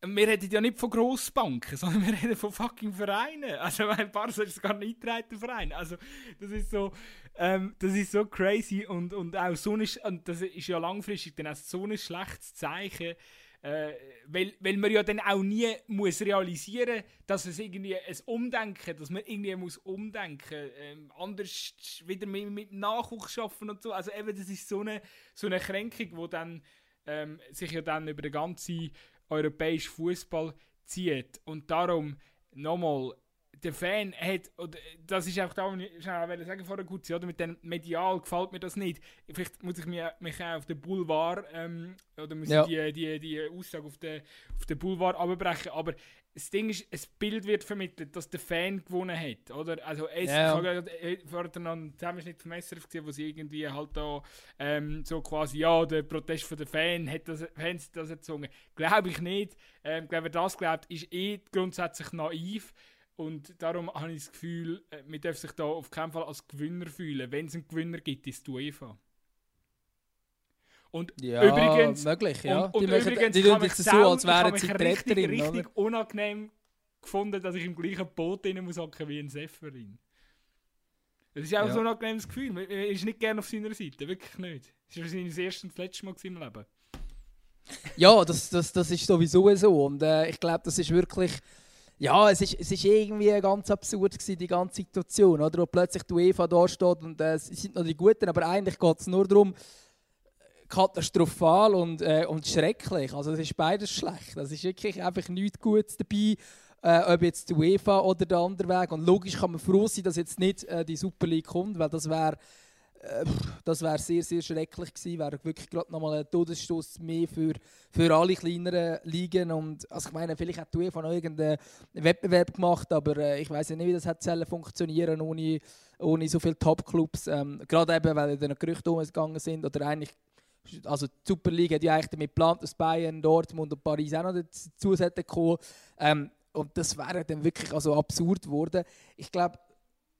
wir reden ja nicht von Grossbanken, sondern wir reden von fucking Vereinen. Also, weil Barca ist gar nicht eingetragener Verein. Also, das ist so, ähm, das ist so crazy und, und auch so ein, und das ist ja langfristig dann auch so ein schlechtes Zeichen, äh, weil, weil man ja dann auch nie muss realisieren dass es irgendwie ein Umdenken, dass man irgendwie muss umdenken, ähm, anders wieder mit, mit Nachwuchs schaffen und so. Also eben, das ist so eine, so eine Kränkung, die dann ähm, sich ja dann über den ganzen europäischen Fußball zieht. Und darum nochmal, der Fan hat, oder das ist auch da, was ich schnell sagen vorher gut oder mit dem Medial gefällt mir das nicht. Vielleicht muss ich mich, mich auch auf den Boulevard, ähm, oder muss ja. ich die, die, die Aussage auf den, auf den Boulevard abbrechen, aber das Ding ist, ein Bild wird vermittelt, dass der Fan gewonnen hat, oder? Also es, ja. ich habe äh, vorher noch einen Zusammenschnitt vom SRF gesehen, wo sie irgendwie halt da ähm, so quasi, ja, der Protest von der Fan hat das, Fans das erzwungen. Glaube ich nicht. Ähm, glaube, wer das glaubt, ist eh grundsätzlich naiv. Und darum habe ich das Gefühl, äh, man darf sich da auf keinen Fall als Gewinner fühlen. Wenn es einen Gewinner gibt, ist die UEFA. Und Ja, übrigens, möglich, ja. und, und die übrigens die tun mich jetzt so, als ich habe wären sie mich die richtig, richtig oder? unangenehm gefunden, dass ich im gleichen Boot drin muss hocken wie ein Seferin. Das ist auch Ja. so ein unangenehmes Gefühl. Man ist nicht gerne auf seiner Seite, wirklich nicht. Es war wahrscheinlich das erste und das letzte Mal im Leben. Ja, das, das, das ist sowieso so. Und äh, ich glaube, das ist wirklich. Ja, es ist, es ist irgendwie ganz absurd gewesen, die ganze Situation, oder? Wo plötzlich die UEFA da steht und äh, sie sind noch die Guten, aber eigentlich geht es nur darum, katastrophal und, äh, und schrecklich. Also es ist beides schlecht. Es ist wirklich einfach nichts Gutes dabei, äh, ob jetzt die UEFA oder der andere Weg. Und logisch kann man froh sein, dass jetzt nicht äh, die Super League kommt, weil das wäre äh, pff, das wäre sehr, sehr schrecklich gewesen. Wäre wirklich gerade nochmal ein Todesstoß mehr für, für alle kleineren Ligen. Und, also ich meine, vielleicht hat die UEFA noch irgendeinen Wettbewerb gemacht, aber äh, ich weiß ja nicht, wie das hat funktionieren ohne, ohne so viele Top-Clubs. Ähm, gerade eben, weil dann Gerüchte umgegangen sind oder eigentlich also die Super League hat ja eigentlich damit geplant, dass Bayern, Dortmund und Paris auch noch dazu kommen. Ähm, und das wäre dann wirklich also absurd geworden. Ich glaube,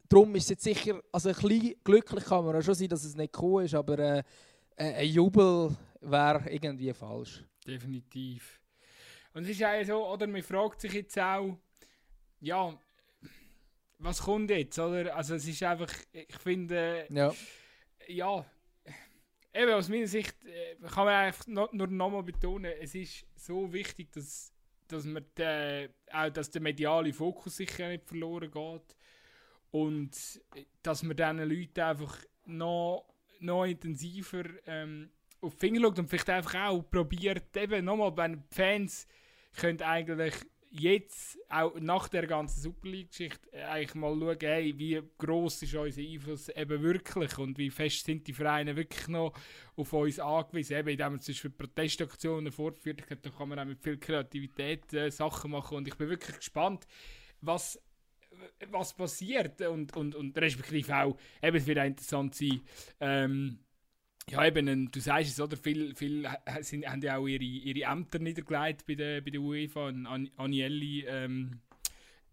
darum ist es jetzt sicher, also ein bisschen glücklich kann man auch schon sein, dass es nicht gekommen ist, aber äh, äh, ein Jubel wäre irgendwie falsch. Definitiv. Und es ist auch so, oder man fragt sich jetzt auch, ja, was kommt jetzt, oder? Also es ist einfach, ich finde, Ja. ja, eben aus meiner Sicht äh, kann man einfach no, nur nochmal betonen, es ist so wichtig, dass, dass man den, auch dass der mediale Fokus sicher nicht verloren geht und äh, dass man diesen Leuten einfach noch, noch intensiver ähm, auf die Finger schaut und vielleicht einfach auch probiert, eben nochmal, wenn die Fans können eigentlich jetzt, auch nach der ganzen Super League-Geschichte, äh, eigentlich mal schauen, hey, wie gross ist unser Einfluss eben wirklich und wie fest sind die Vereine wirklich noch auf uns angewiesen. Eben, indem man zum Beispiel Protestaktionen fortführt, da kann man auch mit viel Kreativität äh, Sachen machen und ich bin wirklich gespannt, was was passiert und, und, und respektive auch, eben, es wird auch interessant sein, ähm, ja, eben, ähm, du sagst es, oder? Viele viel haben ja auch ihre, ihre Ämter niedergelegt bei der, bei der UEFA. Und An Anielli, ähm,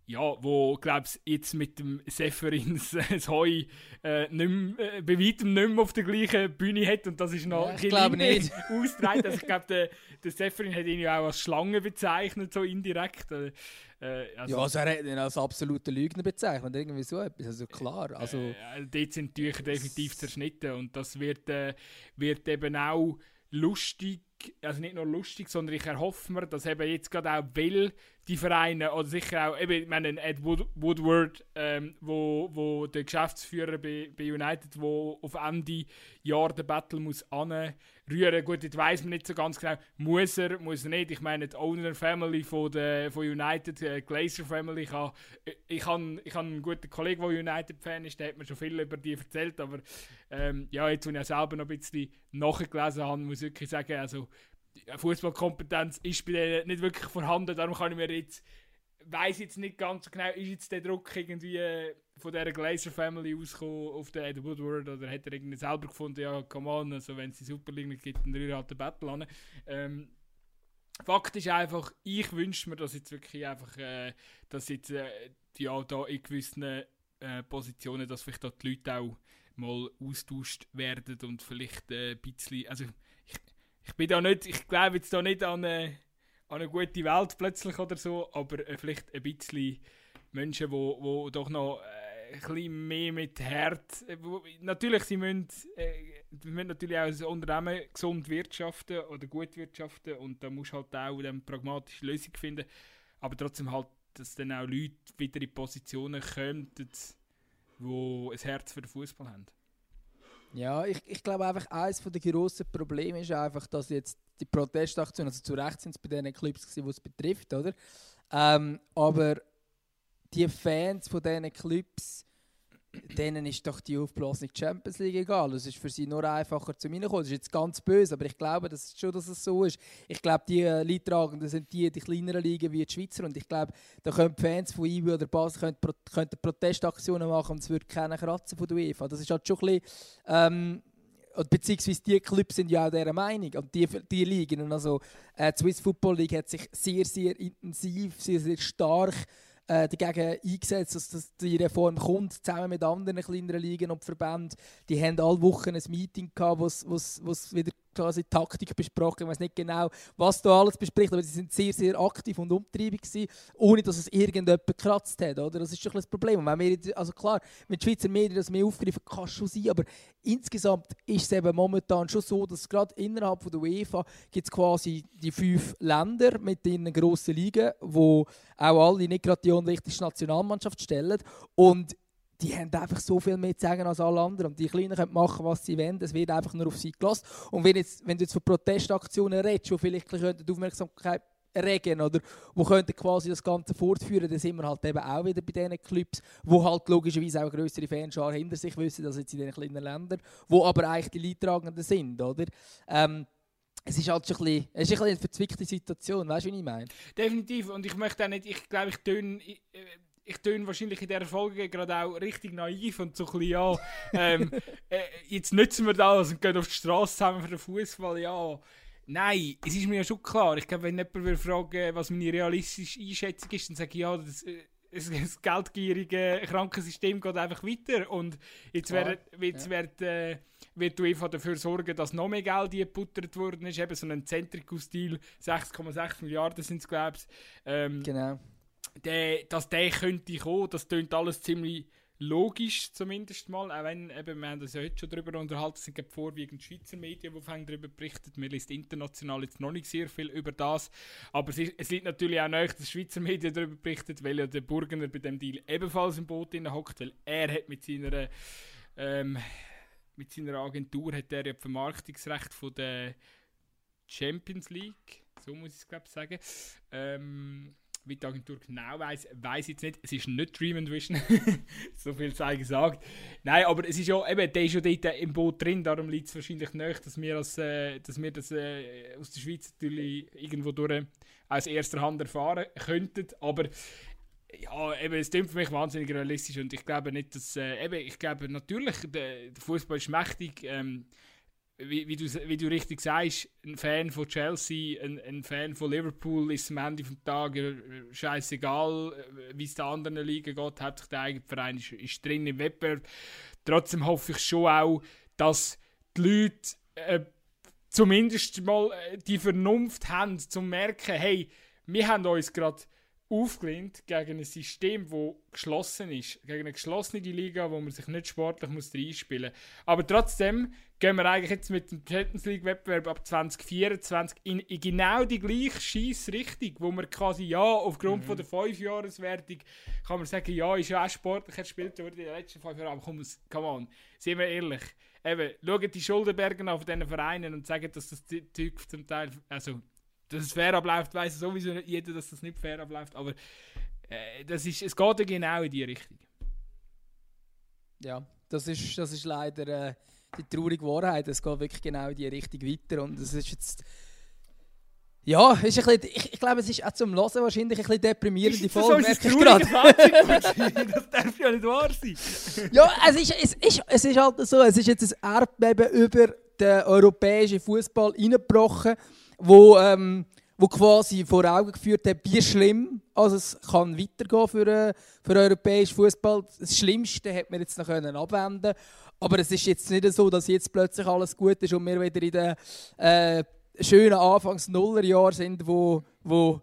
ja, wo, glaubst jetzt mit dem Seferins äh, das Heu äh, nicht mehr, äh, bei weitem nicht mehr auf der gleichen Bühne hat. Und das ist noch Ja, ich glaube nicht. Also ich glaube, der, der Seferin hat ihn ja auch als Schlange bezeichnet, so indirekt. Äh, äh, also, ja, also er hat ihn als absoluter Lügner bezeichnet, irgendwie so etwas. Also klar, also... äh, dort sind die Tücher definitiv zerschnitten und das wird, äh, wird eben auch lustig, also nicht nur lustig, sondern ich erhoffe mir, dass eben jetzt gerade auch will die Vereine oder sicher auch, eben, ich meine, ein Ed Wood Woodward, ähm, wo, wo der Geschäftsführer bei, bei United, wo auf Ende Jahr den Battle muss anrühren, gut, jetzt weiß man nicht so ganz genau, muss er, muss er nicht, ich meine, die Owner Family von, der, von United, äh, Glazer Family, ich habe ich han einen guten Kollegen, der United-Fan ist, der hat mir schon viel über die erzählt, aber ähm, ja, jetzt, wo ich auch selber noch ein bisschen nachgelesen habe, muss ich wirklich sagen, also die Fußballkompetenz ist bei denen nicht wirklich vorhanden, darum kann ich mir jetzt, weiß jetzt nicht ganz genau, ist jetzt der Druck irgendwie äh, von dieser Glazer Family ausgekommen auf den Ed Woodward oder hat er irgendwie selber gefunden, ja, come on, also wenn es die Super League nicht gibt, dann rührt halt den Battle an. Ähm, Fakt ist einfach, ich wünsche mir, dass jetzt wirklich einfach, äh, dass jetzt äh, ja, da in gewissen äh, Positionen, dass vielleicht da die Leute auch mal austauscht werden und vielleicht äh, ein bisschen, also ich, bin da nicht, ich glaube jetzt da nicht an eine, an eine gute Welt plötzlich oder so, aber äh, vielleicht ein bisschen Menschen, wo, wo doch noch äh, ein bisschen mehr mit Herz, äh, wo, natürlich, sie müssen, äh, müssen natürlich auch als Unternehmen gesund wirtschaften oder gut wirtschaften und da muss halt auch eine pragmatische Lösung finden, aber trotzdem halt, dass dann auch Leute wieder in Positionen kommen, die ein Herz für den Fußball haben. Ja, ich, ich glaube einfach, eines der grossen Probleme ist einfach, dass jetzt die Protestaktionen, also zu Recht sind es bei Clubs, gewesen, die es betrifft, oder? Ähm, aber die Fans von diesen Clubs, denen ist doch die aufblasene Champions League egal. Es ist für sie nur einfacher zu reinkommen. Das ist jetzt ganz böse, aber ich glaube das schon, dass es so ist. Ich glaube, die äh, Leidtragenden sind die, die kleineren Ligen wie die Schweizer und ich glaube, da können die Fans von IB oder Basel können, Pro könnten Protestaktionen machen und es würde keinen kratzen von der UEFA. Das ist halt schon ein bisschen... Ähm, beziehungsweise die Clubs sind ja auch dieser Meinung und die, die Ligen. Also, äh, die Swiss Football League hat sich sehr, sehr intensiv, sehr, sehr stark äh, dagegen eingesetzt, dass, dass die Reform kommt, zusammen mit anderen kleineren Ligen und Verbänden. Die haben alle Wochen ein Meeting gehabt, wo es wieder quasi Taktik besprochen. Ich weiß nicht genau, was da alles bespricht, aber sie sind sehr, sehr aktiv und umtriebig gewesen, ohne dass es irgendjemand gekratzt hat. Oder? Das ist schon ein Problem. Wenn wir, also klar, mit Schweizer Medien das mehr aufgreifen, kann schon sein, aber insgesamt ist es eben momentan schon so, dass gerade innerhalb von der UEFA gibt es quasi die fünf Länder mit ihren grossen Ligen, wo auch alle nicht gerade die unwichtigste Nationalmannschaft stellen. Und die haben einfach so viel mehr zu sagen als alle anderen. Und die Kleinen können machen, was sie wollen. Es wird einfach nur auf sie gelassen. Und wenn, jetzt, wenn du jetzt von Protestaktionen redest, die vielleicht die Aufmerksamkeit erregen oder wo könnten quasi das Ganze fortführen, dann sind wir halt eben auch wieder bei diesen Clubs, wo halt logischerweise auch größere Fanschar hinter sich wissen, als jetzt in den kleinen Ländern, wo aber eigentlich die Leidtragenden sind, oder? Ähm, es ist halt schon ein bisschen, es ist ein bisschen eine verzwickte Situation, weißt du, wie ich meine? Definitiv, und ich möchte auch nicht, ich glaube, ich töne, ich, äh, töne wahrscheinlich in dieser Folge gerade auch richtig naiv und so ein bisschen, ja, ähm, äh, jetzt nutzen wir das und gehen auf die Straße zusammen für den Fußball, ja. Nein, es ist mir ja schon klar. Ich glaube, wenn jemand will fragen was meine realistische Einschätzung ist, dann sage ich, ja, das, äh, das geldgierige Krankensystem geht einfach weiter und jetzt, wird, jetzt ja. wird, äh, wird UEFA dafür sorgen, dass noch mehr Geld gebuttert worden ist, eben so ein Zentrikus-Deal, 6,6 Milliarden sind es, glaube ich. Ähm, genau. der, dass der könnte kommen, das klingt alles ziemlich logisch zumindest mal, auch wenn eben, wir haben das ja heute schon darüber unterhalten, es sind vorwiegend Schweizer Medien, die darüber berichten, mir liest international jetzt noch nicht sehr viel über das, aber es, ist, es liegt natürlich auch nicht, dass Schweizer Medien darüber berichten, weil ja der Burgener bei dem Deal ebenfalls im Boot hockt, weil er hat mit seiner ähm, mit seiner Agentur hat er ja das Vermarktungsrecht von der Champions League, so muss ich es glaube sagen, ähm, wie die Agentur genau weiß, weiß jetzt nicht. Es ist nicht Dream and Vision. so viel sei gesagt. Nein, aber es ist ja eben, der ist ja dort im Boot drin, darum liegt es wahrscheinlich nicht, dass wir, als, äh, dass wir das äh, aus der Schweiz natürlich irgendwo durch aus erster Hand erfahren könnten. Aber ja, eben, es klingt für mich wahnsinnig realistisch und ich glaube nicht, dass, äh, eben, ich glaube natürlich, der, Fußball ist mächtig. Ähm, wie, wie, du, wie du richtig sagst, ein Fan von Chelsea, ein, ein Fan von Liverpool ist am Ende des Tages scheißegal, äh, wie es der anderen Liga geht. Hauptsächlich der eigene Verein ist, ist drin im Wettbewerb. Trotzdem hoffe ich schon auch, dass die Leute äh, zumindest mal äh, die Vernunft haben, zu merken, hey, wir haben uns gerade aufgelehnt gegen ein System, das geschlossen ist. Gegen eine geschlossene Liga, wo man sich nicht sportlich muss reinspielen muss. Aber trotzdem gehen wir eigentlich jetzt mit dem Champions League Wettbewerb ab 2024 in, in genau die gleiche Scheißrichtung, wo man quasi ja aufgrund mhm. von der 5-Jahreswertung kann man sagen, ja, ist ja auch sportlich gespielt worden in den letzten 5 Jahren, aber komm, come on, seien wir ehrlich. Eben, schauen die Schuldenberge auf diesen Vereinen und sagen, dass das Zeug zum Teil, also, dass es fair abläuft, weiß sowieso jeder, dass das nicht fair abläuft, aber äh, das ist, es geht ja genau in die Richtung. Ja, das ist, das ist leider... Äh die traurige Wahrheit. Es geht wirklich genau in die Richtung weiter. Und es ist jetzt. Ja, ist ein bisschen, ich, ich glaube, es ist auch zum Hören wahrscheinlich ein bisschen deprimierende Folge. Das, so das darf ja nicht wahr sein. ja, es ist, es, ist, es ist halt so, es ist jetzt ein Erdbeben über den europäischen Fußball reingebrochen, wo, ähm, wo quasi vor Augen geführt hat, wie schlimm also es kann weitergehen für, äh, für europäischen Fußball. Das Schlimmste hat man jetzt noch können abwenden aber es ist jetzt nicht so, dass jetzt plötzlich alles gut ist und wir wieder in den äh, schönen Anfangs Nullerjahren sind, wo, wo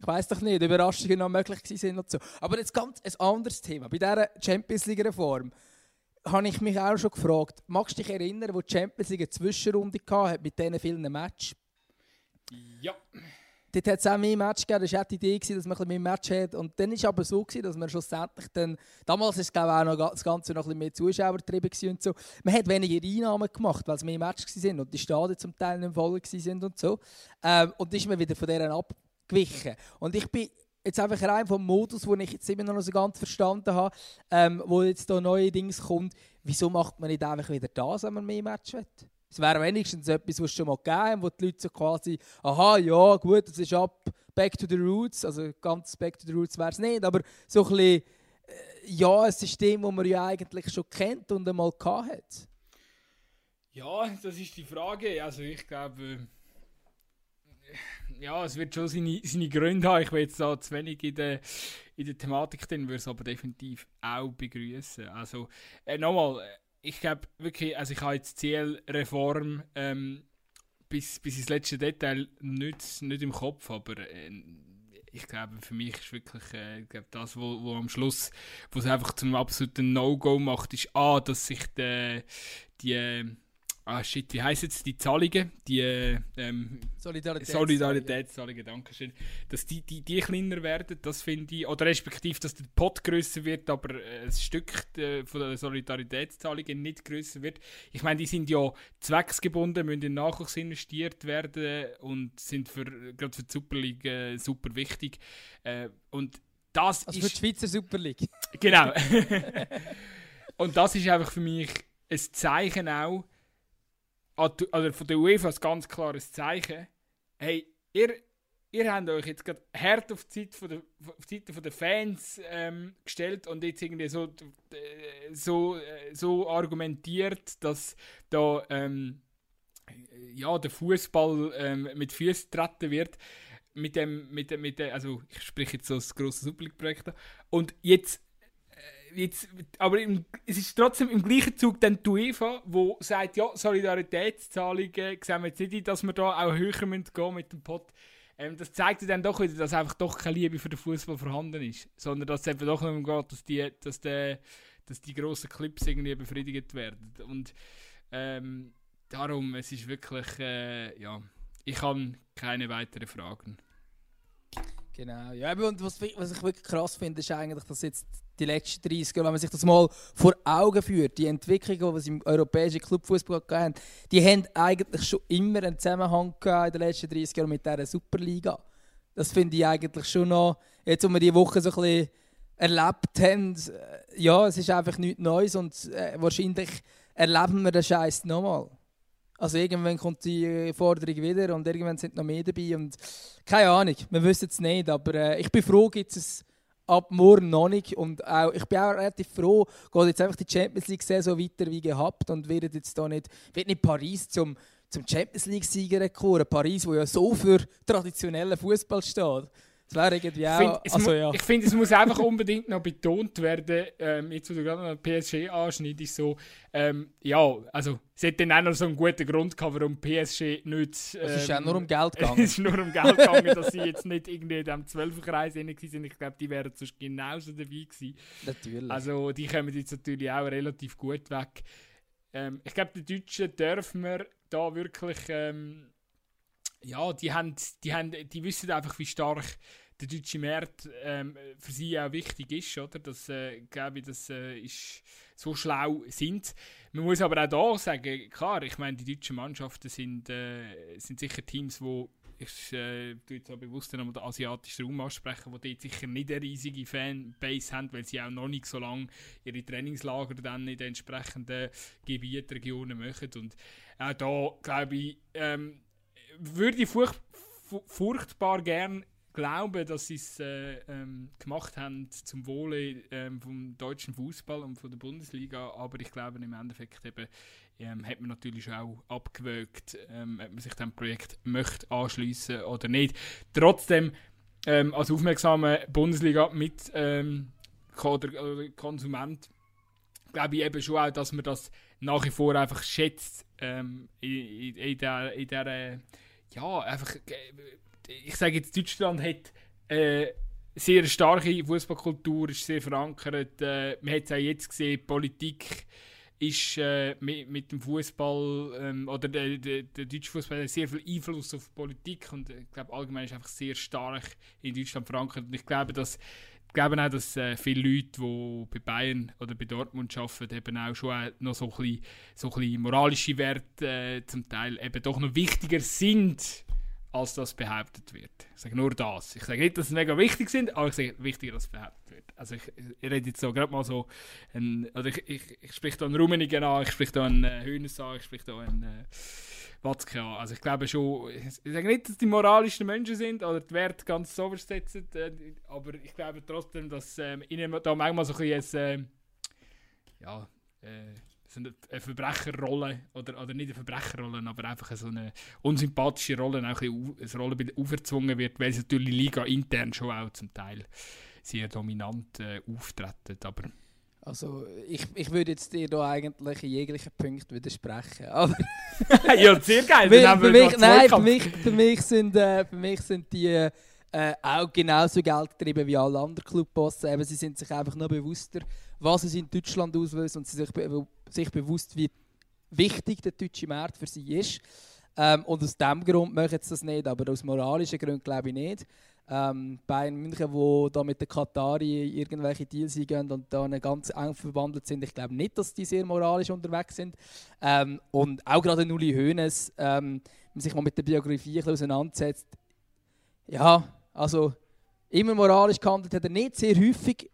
ich weiß doch nicht, Überraschungen noch möglich sind und so. Aber jetzt ganz ein anderes Thema. Bei dieser Champions League Reform habe ich mich auch schon gefragt, magst du dich erinnern, wo die Champions League eine Zwischenrunde hatte mit diesen vielen Matches? Ja. Dort hat es auch mehr Match gegeben. Das war die Idee, dass man ein bisschen mehr Match hat. Und dann war es aber so, dass man schlussendlich dann... Damals war es glaube ich, auch noch das Ganze noch ein bisschen mehr Zuschauer getrieben und so. Man hat weniger Einnahmen gemacht, weil es mehr Matches waren und die Stadien zum Teil nicht voll waren und so. Ähm, und dann ist man wieder von deren abgewichen. Und ich bin jetzt einfach rein vom Modus, den ich jetzt immer noch nicht so ganz verstanden habe, ähm, wo jetzt da neue Dinge kommt. Wieso macht man nicht einfach wieder das, wenn man mehr Match will? Es wäre wenigstens etwas, was es schon mal gegeben wo die Leute so quasi, aha, ja, gut, das ist ab Back to the Roots, also ganz Back to the Roots wäre es nicht, aber so ein bisschen, äh, ja, ein System, das man ja eigentlich schon kennt und einmal gehabt hat. Ja, das ist die Frage. Also ich glaube, ja, es wird schon seine, seine Gründe haben. Ich will jetzt da zu wenig in der, in der Thematik drin, würde es aber definitiv auch begrüßen. Also, äh, nochmal, ich glaube wirklich, also ich habe jetzt Zielreform ähm, bis, bis ins letzte Detail nicht, nicht im Kopf, aber äh, ich glaube, für mich ist wirklich äh, ich glaube, das, wo, wo am Schluss, wo einfach zum absoluten No-Go macht, ist A, dass sich die, die Ah shit, wie heisst jetzt die Zahlungen? Die ähm, Solidaritätszahlungen. Solidaritätszahlungen, danke schön. Dass die, die, die kleiner werden, das finde ich, oder respektive, dass der Pot grösser wird, aber äh, ein Stück äh, von der Solidaritätszahlungen nicht grösser wird. Ich meine, die sind ja zwecksgebunden, müssen in Nachwuchs investiert werden und sind für, gerade für die Super League äh, super wichtig. Äh, und das also ist... für die Schweizer Super League. Genau. und das ist einfach für mich ein Zeichen auch, also von der UEFA ein ganz klares Zeichen. Hey, ihr, ihr habt euch jetzt gerade hart auf die Seite, von der, auf die Seite von der Fans ähm, gestellt und jetzt irgendwie so, äh, so, äh, so argumentiert, dass da ähm, ja, der Fußball ähm, mit Füßen getreten wird. Mit dem, mit dem, mit dem, also ich spreche jetzt so das grosse Superliga-Projekt Und jetzt jetzt, aber im, es ist trotzdem im gleichen Zug dann die UEFA, wo sagt, ja, Solidaritätszahlungen sehen wir jetzt nicht, dass wir da auch höher gehen müssen mit dem Pot. Ähm, das zeigt dann doch wieder, dass einfach doch keine Liebe für den Fußball vorhanden ist, sondern dass es eben doch darum geht, dass die, dass die, dass die grossen Clips irgendwie befriedigt werden. Und ähm, darum, es ist wirklich, äh, ja, ich habe keine weiteren Fragen. Genau, ja, und was, was ich wirklich krass finde, ist eigentlich, dass jetzt die letzten 30 Jahre, wenn man sich das mal vor Augen führt, die Entwicklung, die es im europäischen Clubfußball gegeben die haben eigentlich schon immer einen Zusammenhang in den letzten 30 Jahren mit dieser Superliga. Das finde ich eigentlich schon noch, jetzt wo wir diese Woche so ein bisschen erlebt haben, äh, ja, es ist einfach nichts Neues und äh, wahrscheinlich erleben wir den Scheiß nochmal. Also irgendwann kommt die Forderung wieder und irgendwann sind noch mehr dabei und keine Ahnung, wir wissen es nicht, aber äh, ich bin froh, gibt es ab morgen noch nicht und auch, ich bin auch relativ froh, geht jetzt einfach die Champions League so weiter wie gehabt und wird jetzt da nicht, wird nicht Paris zum, zum Champions League Sieger rekurren, Paris, wo ja so für traditionellen Fußball steht. Das wäre irgendwie auch. Find, also, ja. Ich finde, es muss einfach unbedingt noch betont werden, ähm, jetzt wo du gerade noch PSG anschneidest, so, ähm, ja, also es hat dann auch noch so einen guten Grund gehabt, warum PSG nicht. Ähm, es ist auch nur um Geld gegangen. es ist nur um Geld gegangen, dass sie jetzt nicht irgendwie in diesem 12er-Kreis sind. Ich glaube, die wären sonst genauso dabei gewesen. Natürlich. Also die kommen jetzt natürlich auch relativ gut weg. Ähm, ich glaube, die Deutschen dürfen wir da wirklich. Ähm, ja, die, haben, die, haben, die wissen einfach, wie stark der deutsche Markt ähm, für sie auch wichtig ist, oder? Das äh, glaube ich, das äh, ist so schlau sind. Man muss aber auch da sagen, klar, ich meine, die deutschen Mannschaften sind, äh, sind sicher Teams, wo ich äh, jetzt auch bewusst nochmal den asiatischen Raum ansprechen, wo dort sicher nicht eine riesige Fanbase haben, weil sie auch noch nicht so lange ihre Trainingslager dann in den entsprechenden Gebieten, Regionen machen. Und auch da, glaube ich, ähm, würde ich furcht, furchtbar gern glaube, dass sie es äh, ähm, gemacht haben zum Wohle ähm, vom deutschen Fußball und von der Bundesliga, aber ich glaube im Endeffekt eben, ähm, hat man natürlich auch abgewögt, ähm, ob man sich dem Projekt möchte anschließen oder nicht. Trotzdem ähm, als aufmerksamer Bundesliga mit ähm, oder, Konsument glaube ich eben schon auch, dass man das nach wie vor einfach schätzt ähm, in, in, in, der, in der ja einfach ich sage jetzt, Deutschland hat äh, sehr starke Fußballkultur, ist sehr verankert. Äh, man hat es auch jetzt gesehen, Politik ist äh, mit, mit, dem Fußball ähm, oder der, der, der deutsche Fußball hat sehr viel Einfluss auf Politik und ich glaube allgemein ist einfach sehr stark in Deutschland verankert. Und ich glaube, dass ich glaube auch, dass äh, viele Leute, die bei Bayern oder bei Dortmund arbeiten, eben auch schon noch so ein bisschen, so ein bisschen moralische Werte äh, zum Teil eben doch noch wichtiger sind als das behauptet wird. Ich sage nur das. Ich sage nicht, dass sie mega wichtig sind, aber ich sage wichtiger, dass es behauptet wird. Also ich, ich rede jetzt so gerade mal so, ein, oder ich, ich, ich spreche da einen Rummenigen an, ich spreche da einen äh, Hönes an, ich spreche da einen äh, Watzke an. Also ich glaube schon, ich, sage nicht, dass die moralischsten Menschen sind oder die Werte ganz so versetzen, äh, aber ich glaube trotzdem, dass äh, ihnen da manchmal so ein bisschen, äh, ja, äh, so eine, eine Verbrecherrolle, oder, oder nicht eine Verbrecherrolle, aber einfach so eine unsympathische Rolle, auch ein bisschen eine Rolle auferzwungen wird, weil sie natürlich Liga intern schon auch zum Teil sehr dominant äh, auftreten. Aber also ich, ich würde jetzt dir da eigentlich in jeglichen Punkten widersprechen. Aber ja, sehr geil. Weil, für mich, nein, für mich, für mich sind, äh, für mich sind die äh, auch genauso geldgetrieben wie alle anderen Clubbosse. Eben, sie sind sich einfach nur bewusster, was es in Deutschland auslöst und sie sich, be sich bewusst, wie wichtig der deutsche Markt für sie ist. Ähm, und aus diesem Grund machen sie das nicht, aber aus moralischen Gründen glaube ich nicht ähm, Bayern München, wo da mit den Katari irgendwelche Deals eingehen und da ganz eng verwandelt sind. Ich glaube nicht, dass die sehr moralisch unterwegs sind. Ähm, und auch gerade Uli Hoeneß, ähm, wenn man sich mal mit der Biografie auseinandersetzt, ja, also immer moralisch gehandelt hat er nicht sehr häufig.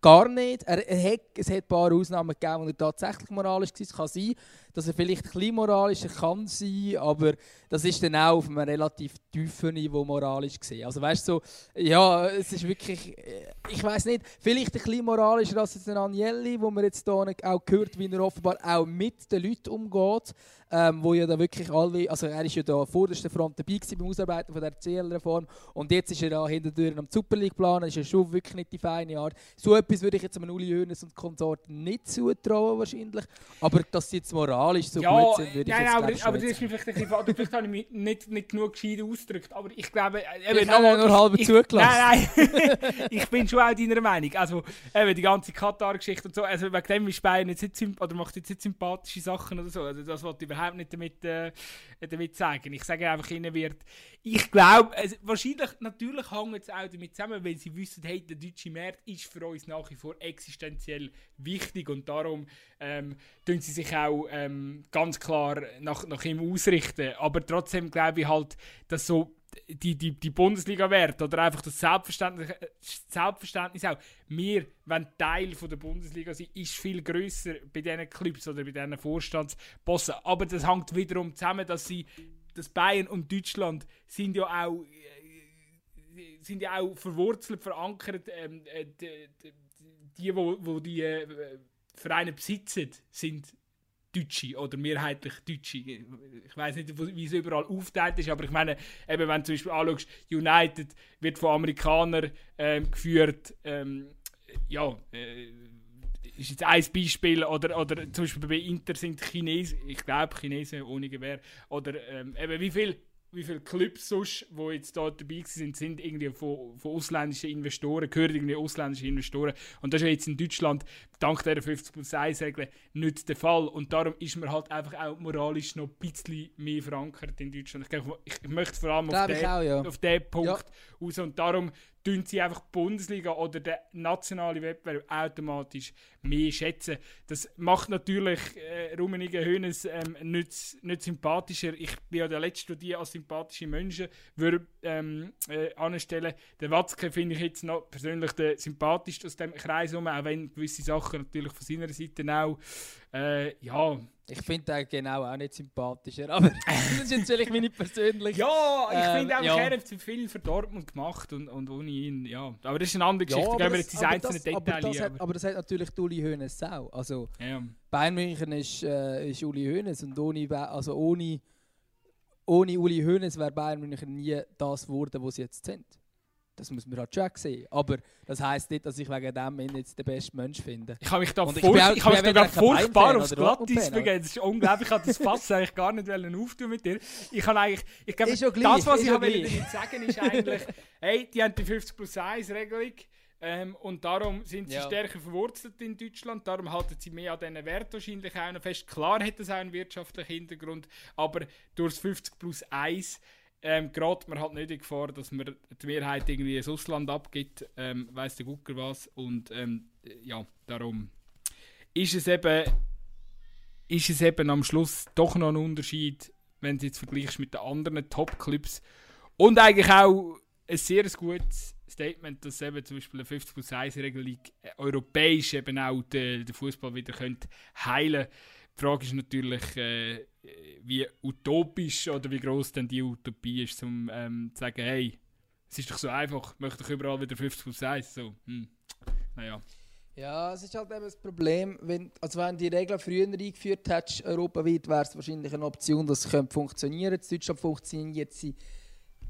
Gar nicht. Er, er hat, es hat ein paar Ausnahmen gegeben, wo er tatsächlich moralisch war. Es kann sein, dass er vielleicht ein moralischer kann sein, aber das ist dann auch auf einem relativ tiefen Niveau moralisch gesehen. Also weißt du, so, ja, es ist wirklich, äh, ich weiß nicht, vielleicht ein bisschen moralischer als ein Agnelli, wo man jetzt hier auch gehört, wie er offenbar auch mit den Leuten umgeht, ähm, wo ja da wirklich alle, also er ist ja da vorderster Front dabei beim Ausarbeiten von der CL-Reform und jetzt ist er da hinter der am Super League planen, ist ja schon wirklich nicht die feine Art. So etwas würde ich jetzt einem Uli Hoeneß und Konsorten nicht zutrauen wahrscheinlich, aber dass sie jetzt moralisch moralisch so ja, gut sind, würde ich nein, aber, aber das ist mir vielleicht ein bisschen. Vielleicht habe ich mich nicht, nicht genug gescheit ausgedrückt. Aber ich glaube... Äh, eben, ich habe nur halb zugelassen. Nein, nein. ich bin schon auch deiner Meinung. Also eben die ganze Katar-Geschichte und so. Also wegen dem ist Bayern jetzt nicht, oder macht jetzt nicht sympathische Sachen oder so. Also das wollte ich überhaupt nicht damit, äh, damit sagen. Ich sage einfach, ihnen wird... Ich glaube, also, wahrscheinlich, natürlich hängt es auch damit zusammen, weil sie wissen, hey, der deutsche Markt ist für uns nach wie vor existenziell wichtig und darum ähm, tun sie sich auch ähm, ganz klar nach, nach ihm ausrichten. Aber trotzdem glaube ich halt, dass so die, die, die Bundesliga-Wert oder einfach das Selbstverständnis, Selbstverständnis auch, wir, wenn Teil von der Bundesliga sind, ist viel grösser bei diesen Clubs oder bei diesen Vorstandsbossen. Aber das hängt wiederum zusammen, dass sie, dass Bayern und Deutschland sind ja auch äh, sind ja auch verwurzelt, verankert, ähm, äh, die, die, die, die äh, Vereine besitzen, sind Deutsche oder mehrheitlich Deutsche. Ich weiß nicht, wie es überall aufteilt ist, aber ich meine, eben, wenn du zum Beispiel anschaust, United wird von Amerikanern ähm, geführt, ähm, ja, äh, ist jetzt ein Beispiel, oder, oder zum Beispiel bei Inter sind Chinesen, ich glaube Chinesen ohne Gewehr, oder ähm, eben wie viel wie viele Clubs sonst, die jetzt da dabei sind, sind irgendwie von, von ausländischen Investoren, gehören irgendwie ausländische Investoren. Und das ist ja jetzt in Deutschland dank der 50 plus 1 Regel nicht der Fall. Und darum ist man halt einfach auch moralisch noch ein bisschen mehr verankert in Deutschland. Ich, ich, möchte vor allem auf den, ja. auf den Punkt ja. raus. Und darum tun sie einfach die Bundesliga oder den nationalen Wettbewerb automatisch mehr schätzen. Das macht natürlich äh, Rummenigge Hönes ähm, nicht, nicht sympathischer. Ich bin ja der Letzte, der die als sympathische Menschen würde ähm, äh, anstellen. Den Watzke finde ich jetzt noch persönlich der sympathischste aus dem Kreis, auch wenn gewisse Sachen natürlich von seiner Seite auch äh, ja, ich finde den genau auch nicht sympathischer, aber das ist natürlich meine persönliche. Ja, ich ähm, finde auch, ja. er hat viel für Dortmund gemacht und, und ohne ihn, ja. Aber das ist eine andere Geschichte, ja, gehen wir jetzt ins einzelne Detail aber das, hat, aber das hat natürlich Uli Hoeneß auch. Also, ja. Bayern München ist, äh, ist Uli Hoeneß und ohne, also ohne, ohne Uli Hoeneß wäre Bayern München nie das geworden, was sie jetzt sind. Das muss man halt schon sehen. Aber das heisst nicht, dass ich wegen dem ihn jetzt den besten Mensch finde. Ich habe mich da, furch ich ich mich da furchtbar aufs Glatteis begeben. Das ist unglaublich. Ich habe das Fass eigentlich gar nicht auftun mit dir. Ich habe eigentlich, ich glaube, das, was ich damit sagen ist eigentlich, hey, die haben die 50 plus 1 Regelung. Ähm, und darum sind sie ja. stärker verwurzelt in Deutschland, darum halten sie mehr an diesen Wert wahrscheinlich auch noch fest. Klar hat das auch einen wirtschaftlichen Hintergrund, aber durch das 50 plus 1 ähm, gerät man halt nicht in Gefahr, dass man die Mehrheit irgendwie ins Ausland abgibt, ähm, weiss der Gucker was. Und ähm, ja, darum ist es eben ist es eben am Schluss doch noch ein Unterschied, wenn du jetzt vergleichst mit den anderen Top-Clubs. Und eigentlich auch ein sehr gutes Statement, dass eben zum Beispiel eine 50 plus 1 Regelung europäisch eben auch den, den Fußball wieder könnte heilen könnte. Die Frage ist natürlich, äh, wie utopisch oder wie groß denn die Utopie ist, um ähm, zu sagen, hey, es ist doch so einfach, ich möchte doch überall wieder 50 plus 1. So, hm. naja. Ja, es ist halt eben das Problem, wenn, also wenn die Regeln früher eingeführt hättest, europaweit, wäre es wahrscheinlich eine Option, dass es funktionieren könnte. In Deutschland funktioniert sie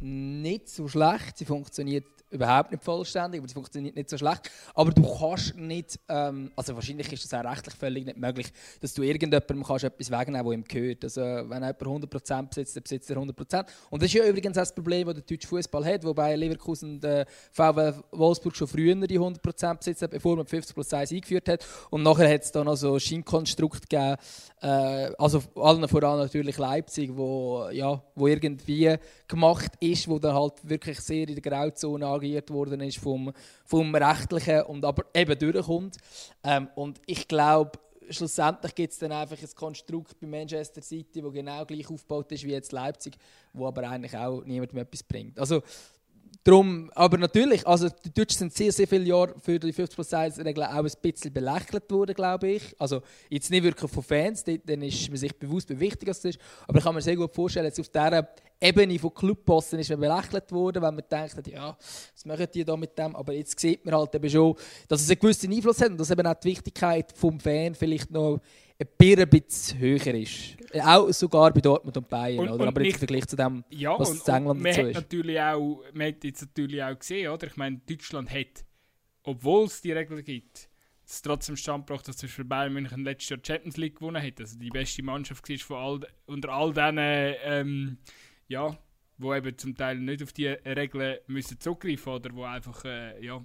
nicht so schlecht. Sie funktioniert überhaupt nicht vollständig, aber sie funktioniert nicht so schlecht. Aber du kannst nicht, ähm, also wahrscheinlich ist es auch rechtlich völlig nicht möglich, dass du irgendjemandem kannst etwas wegnehmen kannst, ihm gehört. Also wenn jemand 100% besitzt, dann besitzt er 100%. Und das ist ja übrigens auch das Problem, das der deutsche Fußball hat, wobei Leverkusen und äh, VW Wolfsburg schon früher die 100% besitzt bevor man 50 plus 1 eingeführt hat. Und nachher hat es dann noch so ein Scheinkonstrukt gegeben, äh, also allen voran natürlich Leipzig, wo, ja, wo irgendwie gemacht ist, wo dann halt wirklich sehr in der Grauzone agiert worden ist vom, vom Rechtlichen und aber eben durchkommt. Ähm, und ich glaube, schlussendlich gibt es dann einfach ein Konstrukt bei Manchester City, wo genau gleich aufgebaut ist wie jetzt Leipzig, wo aber eigentlich auch niemandem etwas bringt. Also Drum, aber natürlich, also die Deutschen sind sehr, sehr viele Jahre für die 50 plus 1 Regel auch ein bisschen belächelt worden, glaube ich. Also jetzt nicht wirklich von Fans, dann ist man sich bewusst, wie wichtig das ist. Aber ich kann mir sehr gut vorstellen, jetzt auf dieser Ebene von Clubbossen ist man belächelt worden, wenn man denkt, ja, was machen die da mit dem? Aber jetzt sieht man halt eben schon, dass es einen gewissen Einfluss hat und dass eben auch die Wichtigkeit vom Fan vielleicht noch ein bisschen höher ist. Auch sogar bei Dortmund und Bayern, und, oder? Und aber nicht, im Vergleich zu dem, ja, was in England und dazu ist. Natürlich auch, man hat jetzt natürlich auch gesehen, oder? Ich meine, Deutschland hat, obwohl es die Regeln gibt, es trotzdem Stand gebracht, dass zum Beispiel Bayern München letztes Jahr die Champions League gewonnen hat. Also die beste Mannschaft war von all, unter all diesen, ähm, ja, wo eben zum Teil nicht auf die Regeln müssen zugreifen oder wo einfach, äh, ja,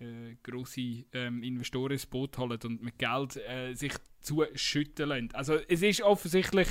äh, grosse ähm, Investoren ins Boot holen und mit Geld äh, sich zuschütten lassen. Also es ist offensichtlich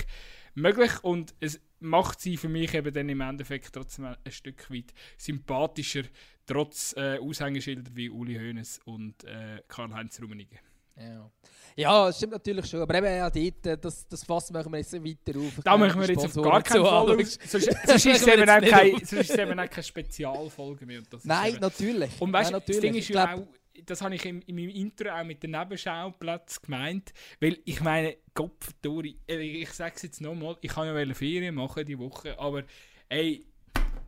möglich und es macht sie für mich eben dann im Endeffekt trotzdem ein Stück weit sympathischer, trotz äh, Aushängeschilder wie Uli Hoeneß und äh, Karl-Heinz Rummenigge. Ja. ja, das stimmt natürlich schon. Aber eben ja, dort, äh, das, das Fass machen wir jetzt weiter auf. Da machen wir jetzt auf gar keinen Fall auf. Sonst, sonst ist es eben auch keine, keine Spezialfolge mehr. Nein, natürlich. Und weißt, Nein, natürlich. das Ding ist ja auch, das habe ich in, in, meinem Intro auch mit dem Nebenschauplatz gemeint, weil ich meine, Kopf durch, äh, ich sage es jetzt nochmal, ich kann ja Ferien machen die Woche, aber ey,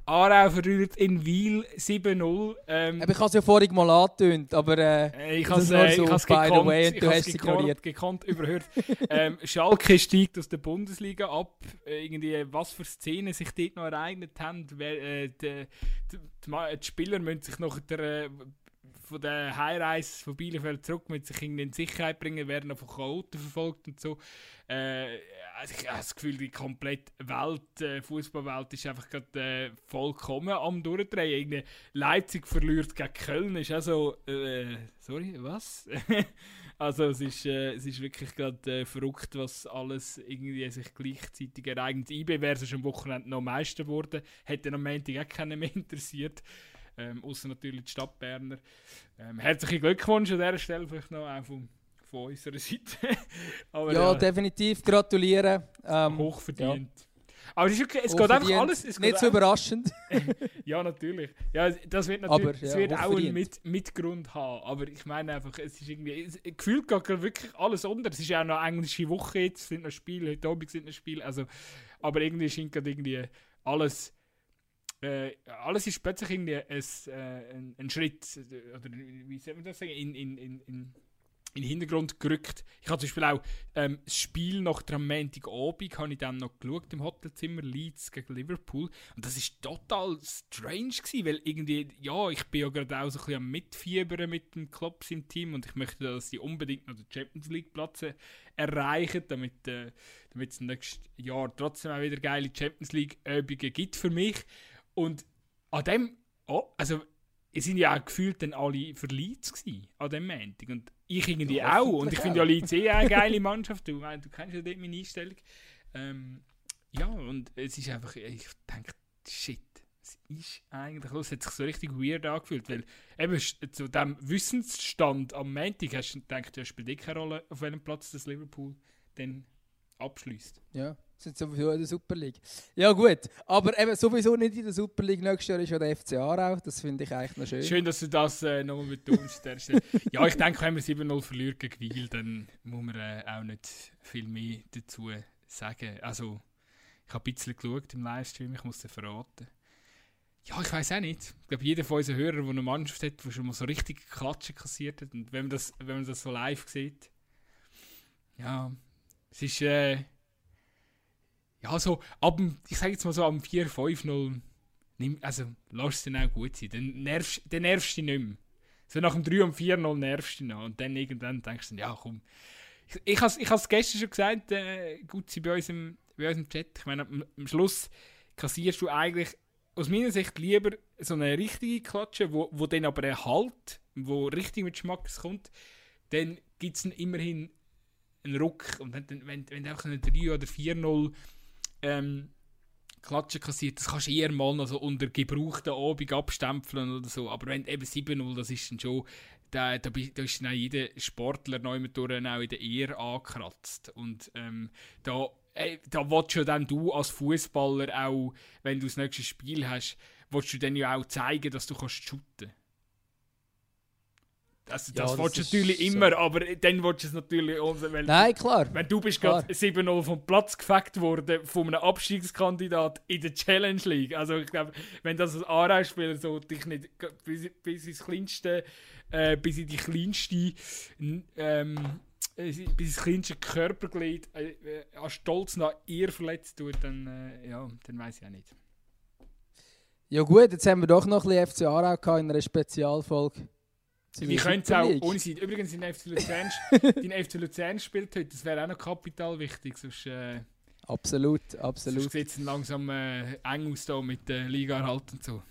Aarau verliert in Wiel 7-0. Ähm, ich habe es ja vorhin mal angetönt, aber äh, ich habe es äh, so, by the way, und du hast es gekonnt, gekonnt überhört. ähm, Schalke steigt aus der Bundesliga ab. Äh, irgendwie, was für Szenen sich dort noch ereignet haben. Wer, äh, die, die, die, die, Spieler müssen sich noch der, äh, von der Heimreise von Bielefeld zurück mit sich in Sicherheit bringen, werden noch von Chaoten verfolgt und so. Äh, also ich habe das Gefühl, die komplette Welt, äh, Fußballwelt ist einfach gerade äh, vollkommen am Durchdrehen. Irgendwie Leipzig verliert gegen Köln, ist also, äh, sorry, was? also es ist, äh, es ist wirklich gerade äh, verrückt, was alles irgendwie sich gleichzeitig ereignet. IB wäre es am Wochenende noch Meister geworden, hätte am Montag auch keinen mehr interessiert. Ähm, außer natürlich die Stadtberner. Ähm, herzlichen Glückwunsch an dieser Stelle vielleicht noch auch vom von unserer Seite. Ja, ja, definitiv gratulieren. Ähm, Hochverdient. Ja. Aber es, ist okay, es geht einfach alles. Es Nicht so überraschend. ja, natürlich. Ja, das wird natürlich aber, ja, es wird auch einen Mit Mitgrund haben. Aber ich meine einfach, es ist irgendwie. Es, gefühlt geht wirklich alles unter. Es ist ja auch noch eine englische Woche jetzt, es sind noch Spiele, heute Abend sind noch Spiele. Also, aber irgendwie scheint gerade irgendwie alles. Äh, alles ist plötzlich irgendwie ein, äh, ein, ein Schritt, oder wie soll man das sagen, in, in, in, in in den Hintergrund gerückt. Ich habe zum Beispiel auch ähm, das Spiel nach der Montagabend habe ich dann noch geschaut im Hotelzimmer Leeds gegen Liverpool. Und das ist total strange gewesen, weil irgendwie, ja, ich bin ja gerade auch so ein bisschen am Mitfiebern mit dem Klops im Team. Und ich möchte, dass sie unbedingt noch den Champions League Platz erreichen, damit, äh, damit es nächstes Jahr trotzdem auch wieder geile Champions League Übungen gibt für mich und an dem, oh, also es sind ja auch gefühlt dann alle für Leeds an dem Montag und ich irgendwie ja, auch. Und ich finde ja Leeds eh eine geile Mannschaft. Du, du kennst ja dort meine Einstellung. Ähm, ja, und es ist einfach, ich denke, shit, es ist eigentlich, es hat sich so richtig weird angefühlt, weil eben zu dem Wissensstand am Montag hast du gedacht, ja, spielt eh keine Rolle, auf welchem Platz das Liverpool dann abschließt. Ja sind sowieso in der Super League. Ja gut, aber eben sowieso nicht in der Super League. Nächstes Jahr ist ja der FC Aarau. Das finde ich eigentlich noch schön. Schön, dass du das äh, nochmal betonst. ja, ich denke, wenn wir 7-0 verlieren gegen Wiel, dann muss man äh, auch nicht viel mehr dazu sagen. Also, ich habe ein bisschen geschaut im Livestream, ich muss es verraten. ja, ich weiß auch nicht. Ich glaube, jeder von unseren Hörern, der eine Mannschaft hat, der schon mal so richtig Klatschen kassiert hat, und wenn man das, wenn man das so live sieht, ja, es ist, äh, ja, so, ab dem, ich sage jetzt mal so, am 4-5-0, also, lass es dann auch gut sein, dann nervst, dann nervst du dich nicht mehr. So nach dem 3 und 4-0 nervst du dich noch, und dann irgendwann denkst du, ja, komm. Ich, ich habe es gestern schon gesagt, äh, gut, sie bei uns, im, bei uns Chat, ich meine, am, am Schluss kassierst du eigentlich aus meiner Sicht lieber so eine richtige Klatsche, wo, wo dann aber ein Halt, wo richtig mit Geschmack kommt, dann gibt es immerhin einen Ruck. Und wenn, wenn, wenn du einfach eine 3 oder 4-0 ähm, Klatsche kassiert, das kannst du eher mal noch so unter gebrauchten Abend abstempeln oder so. Aber wenn eben 7-0, das ist dann schon, da, da, da ist dann jeder Sportler neu mit auch in der Ehre angekratzt. Und ähm, da ey, da willst du dann du als Fußballer auch, wenn du das nächste Spiel hast, willst du dann ja auch zeigen, dass du kannst shooten. Also, das ja, willst du natürlich immer, so. aber dann willst du es natürlich unser, weil Nein, klar. Wenn du bist gerade 7-0 vom Platz gefegt worden von einem Abstiegskandidat in der Challenge League. Also ich glaube, wenn das als Aarau-Spieler so dich nicht bis, bis ins kleinste, äh, bis in die kleinste ähm, äh, bis das kleinste Körperglied äh, äh, an Stolz nach ihr verletzt tut, dann, äh, ja, dann weiß ich auch nicht. Ja gut, jetzt haben wir doch noch ein bisschen FC Aarau in einer Spezialfolge. Wir können es auch ohne sein. Übrigens, dein FC Luzern, dein FC Luzern spielt heute, das wäre auch noch kapital wichtig. Sonst, äh, absolut, absolut. Sonst sieht es langsam äh, eng aus da mit der Liga erhalten und so.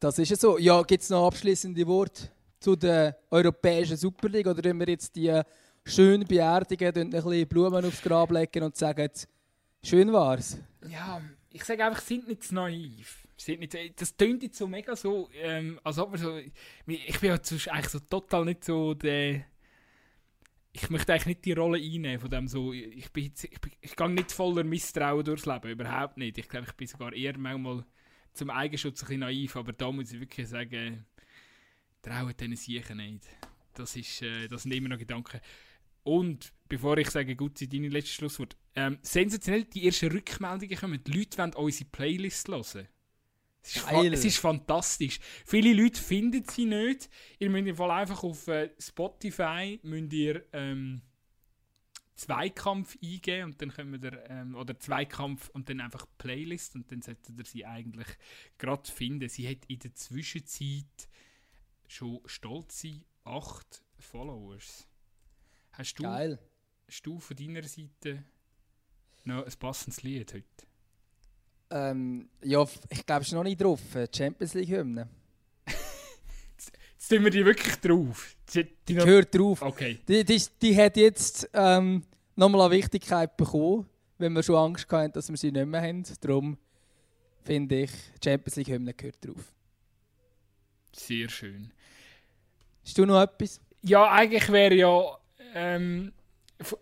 Das ist ja so. Ja, gibt es noch abschließende Worte zu der europäischen Superliga oder können wir jetzt die schön beerdigen, ein bisschen Blumen aufs Grab legen und sagen, schön war's. Ja, ich sage einfach, sind nicht zu naiv. Sind nicht, das tönt jetzt so mega so, ähm, als ob wir so, ich bin ja eigentlich so total nicht so der, ich möchte eigentlich nicht die Rolle einnehmen von dem so, ich bin jetzt, ich, bin, ich gehe nicht voller Misstrauen durchs Leben, überhaupt nicht. Ich glaube, ich bin sogar eher manchmal zum Eigenschutz ein bisschen naiv, aber da muss ich wirklich sagen, trauen denen sicher nicht. Das, ist, äh, das sind immer noch Gedanken. Und bevor ich sage, gut, sei deine letzte Schlusswort. Ähm, sensationell, die ersten Rückmeldungen kommen. Die Leute wollen unsere Playlist hören. Es ist, es ist, fantastisch. Viele Leute finden sie nicht. Ihr müsst im Fall einfach auf äh, Spotify müsst ihr, ähm, Zweikampf eingeben und dann können wir ähm, oder Zweikampf und dann einfach Playlist und dann solltet ihr sie eigentlich gerade finden. Sie hat in der Zwischenzeit schon stolze acht Followers. Hast du, Geil. Hast du von deiner Seite noch ein passendes Lied heute? Ähm, ja, ich glaube, es ist noch nicht drauf. Äh, Champions League Hymne. jetzt, tun wir die wirklich drauf. Die, die, die gehört drauf. Okay. Die, die, die hat jetzt ähm, nochmal an Wichtigkeit bekommen, wenn wir schon Angst hatten, dass wir sie nicht mehr haben. Darum finde ich, Champions League Hymne gehört drauf. Sehr schön. Hast du noch etwas? Ja, eigentlich wäre ja ähm,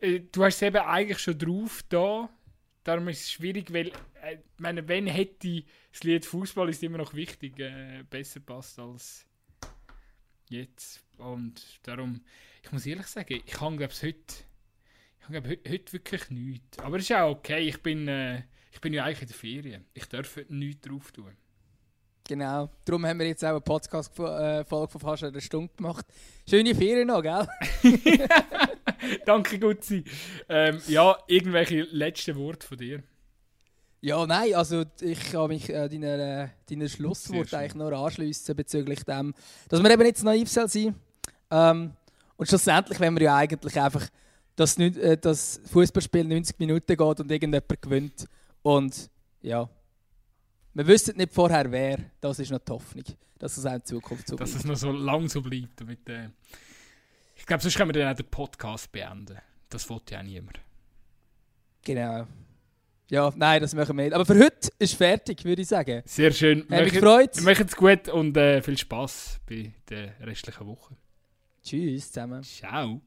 äh, du hast es eben eigentlich schon drauf da. Darum ist es schwierig, weil, äh, meine, wenn hätte das Lied Fußball ist immer noch wichtig, äh, besser passt als jetzt. Und darum, ich muss ehrlich sagen, ich habe glaube heute, ich habe heute, heute wirklich nichts. Aber es ist auch okay, ich bin, äh, ich bin ja eigentlich in der Ferien. Ich darf heute nichts drauf tun. Genau. Darum haben wir jetzt auch eine Podcast-Folge von fast einer Stunde gemacht. Schöne Ferien noch, gell? Danke, Gutzi. Ähm, ja, irgendwelche letzten Worte von dir? Ja, nein, also ich kann mich äh, deiner, äh, deiner Schlusswort eigentlich nur anschließen bezüglich dem, dass wir eben nicht naiv sein ähm, Und schlussendlich, wenn wir ja eigentlich einfach dass äh, das Fußballspiel 90 Minuten geht und irgendjemand gewinnt. Und ja, wir wissen nicht vorher, wer. Das ist noch die Hoffnung, dass es auch in Zukunft so bleibt. Dass es noch so lang so bleibt. Damit, äh ich glaube, sonst können wir dann auch den Podcast beenden. Das wollte ja niemand. Genau. Ja, nein, das machen wir nicht. Aber für heute ist fertig, würde ich sagen. Sehr schön. Hat mich gefreut. Wir machen es gut und äh, viel Spaß bei der restlichen Woche. Tschüss zusammen. Ciao.